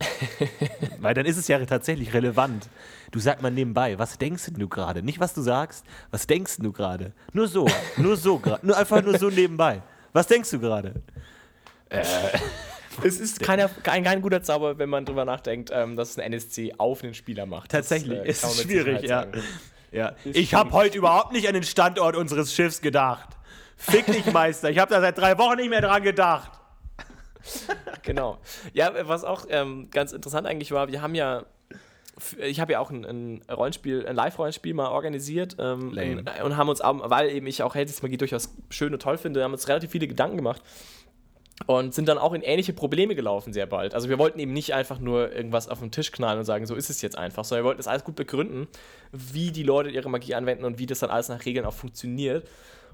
*laughs* Weil dann ist es ja tatsächlich relevant. Du sag mal nebenbei, was denkst du gerade? Nicht, was du sagst, was denkst du gerade? Nur so, nur so gerade, nur einfach nur so nebenbei. Was denkst du gerade? *laughs* Es ist keiner, kein, kein guter Zauber, wenn man drüber nachdenkt, ähm, dass es ein NSC auf einen Spieler macht. Das, Tatsächlich, äh, ist schwierig, ja. sagen. Ja. Ich habe heute überhaupt nicht an den Standort unseres Schiffs gedacht. Fick dich, *laughs* Meister, ich habe da seit drei Wochen nicht mehr dran gedacht. *laughs* genau. Ja, was auch ähm, ganz interessant eigentlich war, wir haben ja ich habe ja auch ein, ein, Rollenspiel, ein Live-Rollenspiel mal organisiert ähm, und haben uns, weil eben ich auch Magie durchaus schön und toll finde, haben uns relativ viele Gedanken gemacht und sind dann auch in ähnliche Probleme gelaufen sehr bald. Also wir wollten eben nicht einfach nur irgendwas auf den Tisch knallen und sagen, so ist es jetzt einfach, sondern wir wollten das alles gut begründen, wie die Leute ihre Magie anwenden und wie das dann alles nach Regeln auch funktioniert.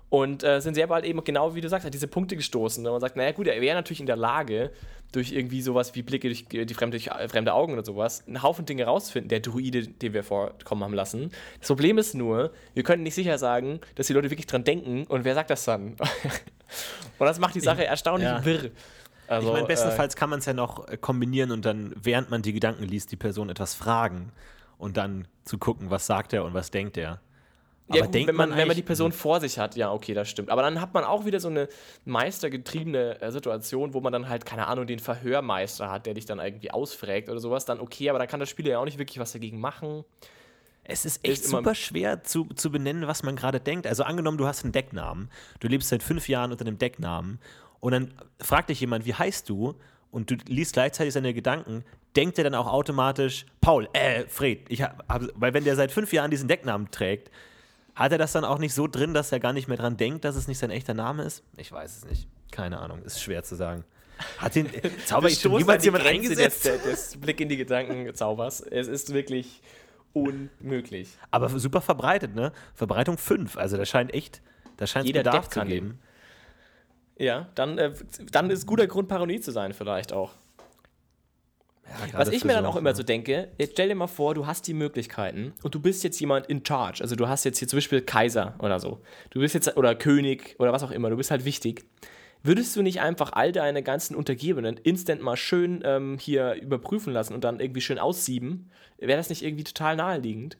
Und äh, sind sehr bald eben, genau wie du sagst, diese Punkte gestoßen. Und man sagt, naja gut, er wäre natürlich in der Lage, durch irgendwie sowas wie Blicke durch die fremde, fremde Augen oder sowas, einen Haufen Dinge rauszufinden, der Druide, den wir vorkommen haben lassen. Das Problem ist nur, wir können nicht sicher sagen, dass die Leute wirklich dran denken und wer sagt das dann? *laughs* und das macht die Sache ich, erstaunlich ja. wirr. Also, ich meine, bestenfalls äh, kann man es ja noch äh, kombinieren und dann, während man die Gedanken liest, die Person etwas fragen und dann zu gucken, was sagt er und was denkt er. Ja, gut, wenn, man, man wenn man die Person vor sich hat, ja, okay, das stimmt. Aber dann hat man auch wieder so eine meistergetriebene äh, Situation, wo man dann halt, keine Ahnung, den Verhörmeister hat, der dich dann irgendwie ausfragt oder sowas, dann okay, aber dann kann das Spieler ja auch nicht wirklich was dagegen machen. Es ist echt ist super schwer zu, zu benennen, was man gerade denkt. Also angenommen, du hast einen Decknamen, du lebst seit fünf Jahren unter einem Decknamen und dann fragt dich jemand, wie heißt du? Und du liest gleichzeitig seine Gedanken, denkt er dann auch automatisch, Paul, äh, Fred, ich hab, hab, weil wenn der seit fünf Jahren diesen Decknamen trägt, hat er das dann auch nicht so drin, dass er gar nicht mehr dran denkt, dass es nicht sein echter Name ist? Ich weiß es nicht. Keine Ahnung, ist schwer zu sagen. Hat den Zauber schon niemals jemand eingesetzt? Des, *laughs* des Blick in die Gedanken Zaubers. Es ist wirklich unmöglich. Aber super verbreitet, ne? Verbreitung 5. Also da scheint echt, da scheint es Bedarf zu geben. Ja, dann, äh, dann ist guter Grund, paranoid zu sein, vielleicht auch. Ja, Was ich mir dann auch immer so denke, jetzt stell dir mal vor, du hast die Möglichkeiten und du bist jetzt jemand in charge. Also du hast jetzt hier zum Beispiel Kaiser oder so. Du bist jetzt, oder König oder was auch immer, du bist halt wichtig. Würdest du nicht einfach all deine ganzen Untergebenen instant mal schön ähm, hier überprüfen lassen und dann irgendwie schön aussieben? Wäre das nicht irgendwie total naheliegend?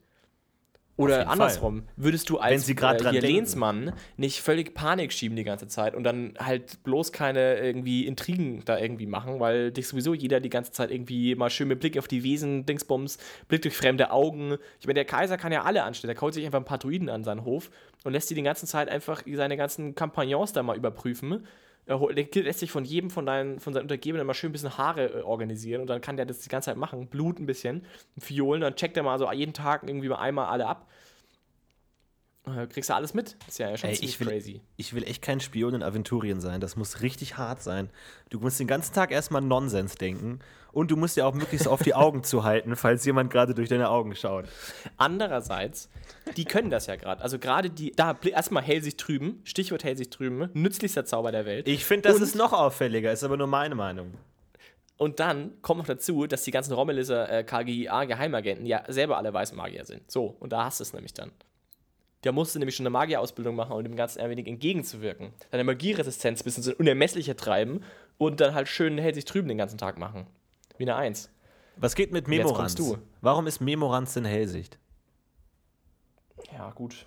Oder andersrum, Fall. würdest du als Wenn Sie äh, Lehnsmann nicht völlig Panik schieben die ganze Zeit und dann halt bloß keine irgendwie Intrigen da irgendwie machen, weil dich sowieso jeder die ganze Zeit irgendwie mal schön mit Blick auf die Wesen, Dingsbums, Blick durch fremde Augen. Ich meine, der Kaiser kann ja alle anstellen. Der kaut sich einfach ein paar Druiden an seinen Hof und lässt die die ganze Zeit einfach seine ganzen Kampagnons da mal überprüfen er lässt sich von jedem von, deinen, von seinen Untergebenen mal schön ein bisschen Haare äh, organisieren und dann kann der das die ganze Zeit machen, Blut ein bisschen, Fiolen, dann checkt er mal so jeden Tag irgendwie mal einmal alle ab. Äh, kriegst du alles mit? Das ist ja schon Ey, ziemlich ich will, crazy. Ich will echt kein Spion in Aventurien sein. Das muss richtig hart sein. Du musst den ganzen Tag erstmal Nonsens denken und du musst dir auch möglichst auf die Augen zuhalten, falls jemand gerade durch deine Augen schaut. Andererseits, die können das ja gerade. Also gerade die, da erstmal Hellsicht trüben, Stichwort Hellsicht trüben, nützlichster Zauber der Welt. Ich finde, das und, ist noch auffälliger, ist aber nur meine Meinung. Und dann kommt noch dazu, dass die ganzen Rommeliser äh, KGIA-Geheimagenten ja selber alle Weißmagier sind. So, und da hast du es nämlich dann. Der musste nämlich schon eine Magierausbildung machen, um dem Ganzen ein wenig entgegenzuwirken. Seine Magieresistenz bis ins Unermessliche treiben und dann halt schön hält sich drüben den ganzen Tag machen. Wie eine Eins. Was geht mit Memoranz? du. Warum ist Memoranz in Hellsicht? Ja, gut.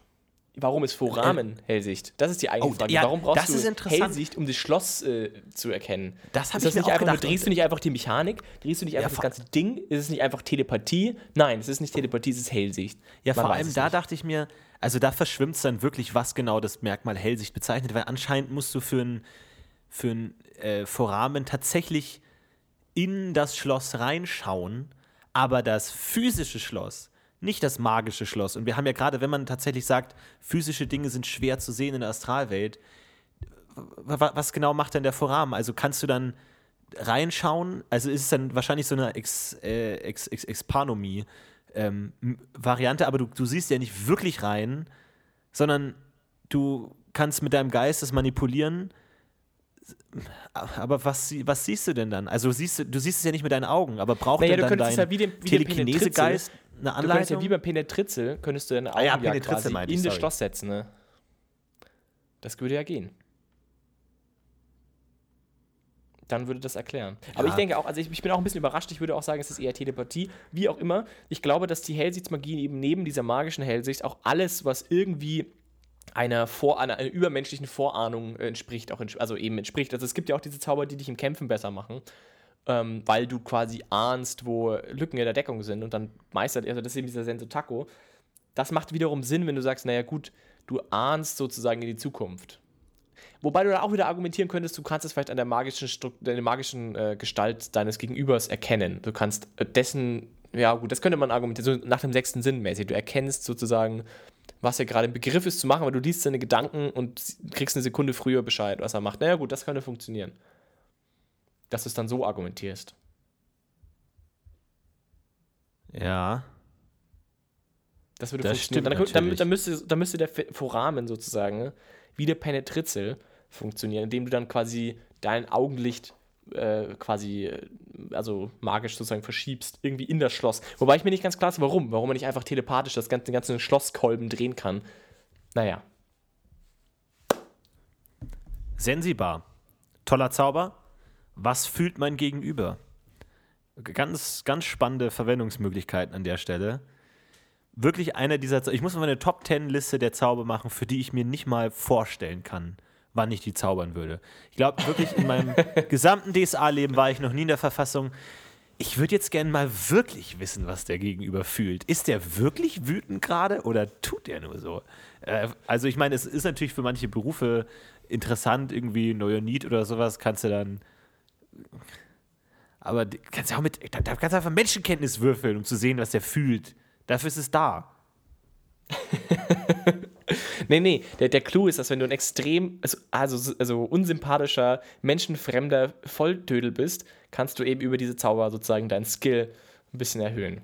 Warum ist Foramen äh, Hellsicht? Das ist die eigentliche oh, Frage. Ja, Warum brauchst du Hellsicht, um das Schloss äh, zu erkennen? Das habe ich mir auch einfach, gedacht. Drehst du nicht einfach die Mechanik? Drehst du nicht einfach ja, das ganze Ding? Ist es nicht einfach Telepathie? Nein, es ist nicht Telepathie, es ist Hellsicht. Ja, Man vor allem da nicht. dachte ich mir, also da verschwimmt es dann wirklich, was genau das Merkmal Hellsicht bezeichnet, weil anscheinend musst du für ein, für ein äh, Foramen tatsächlich in das Schloss reinschauen, aber das physische Schloss, nicht das magische Schloss. Und wir haben ja gerade, wenn man tatsächlich sagt, physische Dinge sind schwer zu sehen in der Astralwelt, was genau macht denn der Foramen? Also kannst du dann reinschauen? Also ist es dann wahrscheinlich so eine Ex, äh, Ex, Ex, Expanomie, ähm, Variante, aber du, du siehst ja nicht wirklich rein, sondern du kannst mit deinem Geist das manipulieren. Aber was, was siehst du denn dann? Also siehst du, du siehst es ja nicht mit deinen Augen, aber braucht naja, denn dann dein ja wie dem, wie Telekinesegeist eine Anleitung? Du könntest ja wie bei Penetritzel, könntest du deine Augen ah, ja, ja quasi in das Schloss setzen. Ne? Das würde ja gehen dann würde das erklären. Aber ich denke auch, also ich, ich, bin auch ein bisschen überrascht, ich würde auch sagen, es ist eher Telepathie, wie auch immer. Ich glaube, dass die Hellsichtsmagie eben neben dieser magischen Hellsicht auch alles, was irgendwie einer, Vor einer, übermenschlichen Vorahnung entspricht, auch also eben entspricht. Also es gibt ja auch diese Zauber, die dich im Kämpfen besser machen. Ähm, weil du quasi ahnst, wo Lücken in der Deckung sind und dann meistert, also das ist eben dieser Senso Das macht wiederum Sinn, wenn du sagst, naja gut, du ahnst sozusagen in die Zukunft. Wobei du da auch wieder argumentieren könntest, du kannst es vielleicht an der magischen, Stru der magischen äh, Gestalt deines Gegenübers erkennen. Du kannst äh, dessen, ja gut, das könnte man argumentieren, so nach dem sechsten Sinn mäßig. Du erkennst sozusagen, was er gerade im Begriff ist zu machen, aber du liest seine Gedanken und kriegst eine Sekunde früher Bescheid, was er macht. Naja gut, das könnte funktionieren. Dass du es dann so argumentierst. Ja. Das würde Das funktionieren. stimmt Dann, dann, dann, müsste, dann müsste der Foramen sozusagen wie der Penetritzel funktionieren, indem du dann quasi dein Augenlicht äh, quasi, äh, also magisch sozusagen verschiebst, irgendwie in das Schloss. Wobei ich mir nicht ganz klar ist, warum. Warum man nicht einfach telepathisch das ganze, den ganzen Schlosskolben drehen kann. Naja. Sensibar. Toller Zauber. Was fühlt mein Gegenüber? Ganz, ganz spannende Verwendungsmöglichkeiten an der Stelle. Wirklich einer dieser, Zau- ich muss mal eine Top 10 Liste der Zauber machen, für die ich mir nicht mal vorstellen kann, wann ich die zaubern würde. Ich glaube wirklich, in meinem *laughs* gesamten DSA-Leben war ich noch nie in der Verfassung, ich würde jetzt gerne mal wirklich wissen, was der Gegenüber fühlt. Ist der wirklich wütend gerade oder tut er nur so? Äh, also ich meine, es ist natürlich für manche Berufe interessant, irgendwie Neonit oder sowas kannst du dann. Aber kannst du auch mit, da, da kannst du einfach Menschenkenntnis würfeln, um zu sehen, was der fühlt. Dafür ist es da. *laughs* Nee, nee, der, der Clou ist, dass wenn du ein extrem, also, also, also unsympathischer, menschenfremder Volltödel bist, kannst du eben über diese Zauber sozusagen deinen Skill ein bisschen erhöhen.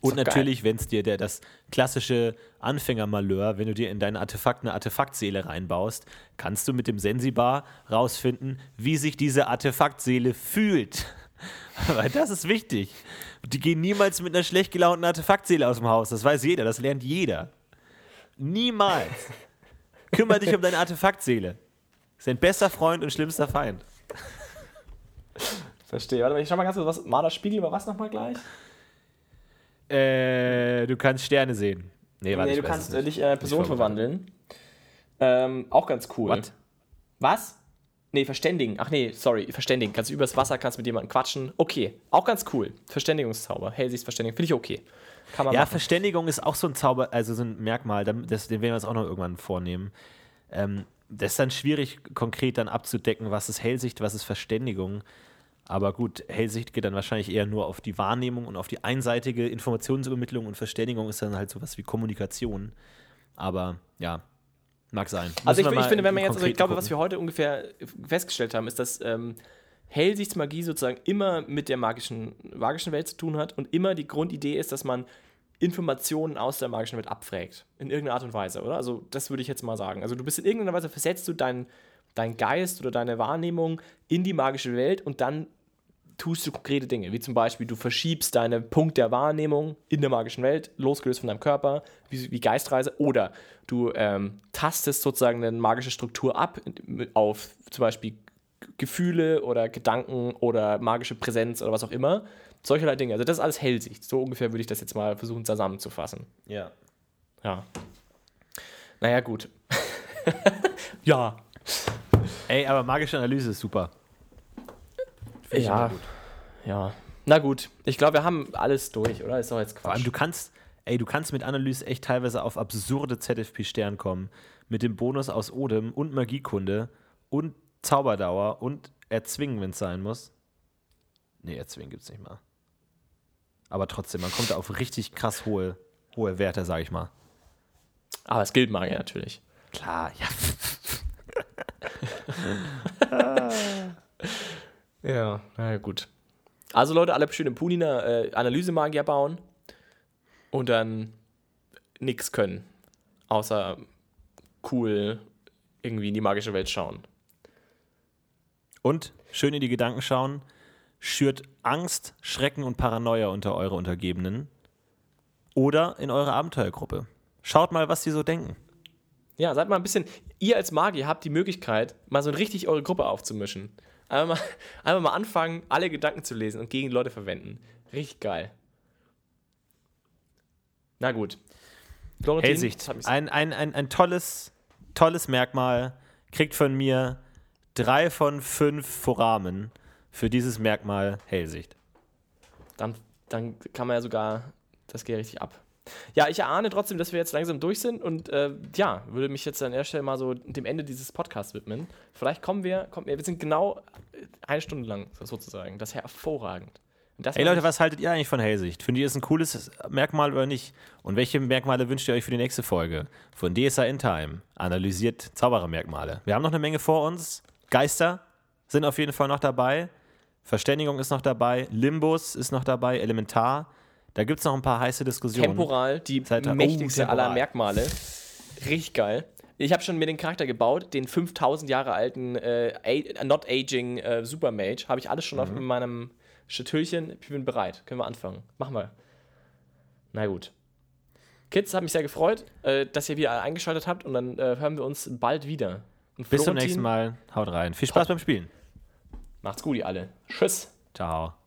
Und natürlich, wenn es dir der, das klassische Anfängermalheur, wenn du dir in dein Artefakt eine Artefaktseele reinbaust, kannst du mit dem Sensibar rausfinden, wie sich diese Artefaktseele fühlt. *laughs* Weil das ist wichtig. Die gehen niemals mit einer schlecht gelaunten Artefaktseele aus dem Haus. Das weiß jeder, das lernt jeder. Niemals. Kümmere dich um deine Artefaktseele. Ist dein bester Freund und schlimmster Feind. Verstehe. Warte mal, ich schau mal ganz kurz, was Maler Spiegel über was nochmal gleich? Äh, du kannst Sterne sehen. Nee, warte, nee, du kannst äh, nicht. dich in eine Person verwandeln. Ähm, auch ganz cool. What? Was? Nee, verständigen. Ach nee, sorry, verständigen. Kannst du übers Wasser, kannst mit jemandem quatschen. Okay, auch ganz cool. Verständigungszauber. Hellsichtsverständigung, finde ich okay. Kann man Ja, machen. Verständigung ist auch so ein Zauber, also so ein Merkmal, das, den werden wir uns auch noch irgendwann vornehmen. Ähm, das ist dann schwierig, konkret dann abzudecken, was ist Hellsicht, was ist Verständigung. Aber gut, Hellsicht geht dann wahrscheinlich eher nur auf die Wahrnehmung und auf die einseitige Informationsübermittlung und Verständigung ist dann halt sowas wie Kommunikation. Aber ja, mag sein. Also Müssen ich, wir ich mal finde, wenn man jetzt, also ich glaube, gucken. was wir heute ungefähr festgestellt haben, ist, dass ähm, Hellsichtsmagie sozusagen immer mit der magischen, magischen Welt zu tun hat und immer die Grundidee ist, dass man Informationen aus der magischen Welt abfragt. In irgendeiner Art und Weise, oder? Also das würde ich jetzt mal sagen. Also du bist in irgendeiner Weise versetzt du deinen dein Geist oder deine Wahrnehmung in die magische Welt und dann tust du konkrete Dinge, wie zum Beispiel du verschiebst deinen Punkt der Wahrnehmung in der magischen Welt, losgelöst von deinem Körper, wie, wie Geistreise, oder du ähm, tastest sozusagen eine magische Struktur ab auf zum Beispiel Gefühle oder Gedanken oder magische Präsenz oder was auch immer. Solcherlei Dinge. Also das ist alles Hellsicht. So ungefähr würde ich das jetzt mal versuchen zusammenzufassen. Ja. Ja. Naja, gut. *laughs* ja. Ey, aber magische Analyse ist super. Finde Ja. gut. Ja. Na gut. Ich glaube, wir haben alles durch, oder? Ist doch jetzt Vor allem, Quatsch. du kannst, ey, du kannst mit Analyse echt teilweise auf absurde ZFP-Stern kommen. Mit dem Bonus aus Odem und Magiekunde und Zauberdauer und Erzwingen, wenn es sein muss. Nee, Erzwingen gibt es nicht mal. Aber trotzdem, man kommt da auf richtig krass hohe, hohe Werte, sag ich mal. Aber es gilt Magier natürlich. Klar, ja. *laughs* Ja, na ja, gut. Also Leute, alle schön im Punina äh, Analysemagier bauen und dann nichts können. Außer cool irgendwie in die magische Welt schauen. Und schön in die Gedanken schauen. Schürt Angst, Schrecken und Paranoia unter eure Untergebenen. Oder in eure Abenteuergruppe. Schaut mal, was die so denken. Ja, seid mal ein bisschen, ihr als Magier habt die Möglichkeit, mal so richtig eure Gruppe aufzumischen. Einfach mal, *laughs* einfach mal anfangen, alle Gedanken zu lesen und gegen Leute verwenden. Richtig geil. Na gut. Hellsicht. Ein, ein, ein, ein tolles, tolles Merkmal. Kriegt von mir drei von fünf Foramen für dieses Merkmal Hellsicht. Dann, dann kann man ja sogar, das geht richtig ab. Ja, ich erahne trotzdem, dass wir jetzt langsam durch sind und äh, ja, würde mich jetzt an der Stelle mal so dem Ende dieses Podcasts widmen. Vielleicht kommen wir, kommen wir, wir sind genau eine Stunde lang sozusagen. Das ist hervorragend. Das Ey Leute, was haltet ihr eigentlich von Hellsicht? Findet ihr es ein cooles Merkmal oder nicht? Und welche Merkmale wünscht ihr euch für die nächste Folge? Von DSA in Time analysiert Zauberermerkmale. Wir haben noch eine Menge vor uns. Geister sind auf jeden Fall noch dabei. Verständigung ist noch dabei. Limbus ist noch dabei. Elementar. Da gibt es noch ein paar heiße Diskussionen. Temporal, die Seite- oh, mächtigste temporal. aller Merkmale. Richtig geil. Ich habe schon mir den Charakter gebaut, den 5000 Jahre alten äh, Not Aging äh, Super Mage. Habe ich alles schon Mhm. auf in meinem Schatüllchen. Ich bin bereit. Können wir anfangen. Machen wir. Na gut. Kids, hat mich sehr gefreut, äh, dass ihr wieder eingeschaltet habt und dann äh, hören wir uns bald wieder. Bis zum nächsten Mal. Haut rein. Viel Spaß beim Spielen. Macht's gut, ihr alle. Tschüss. Ciao.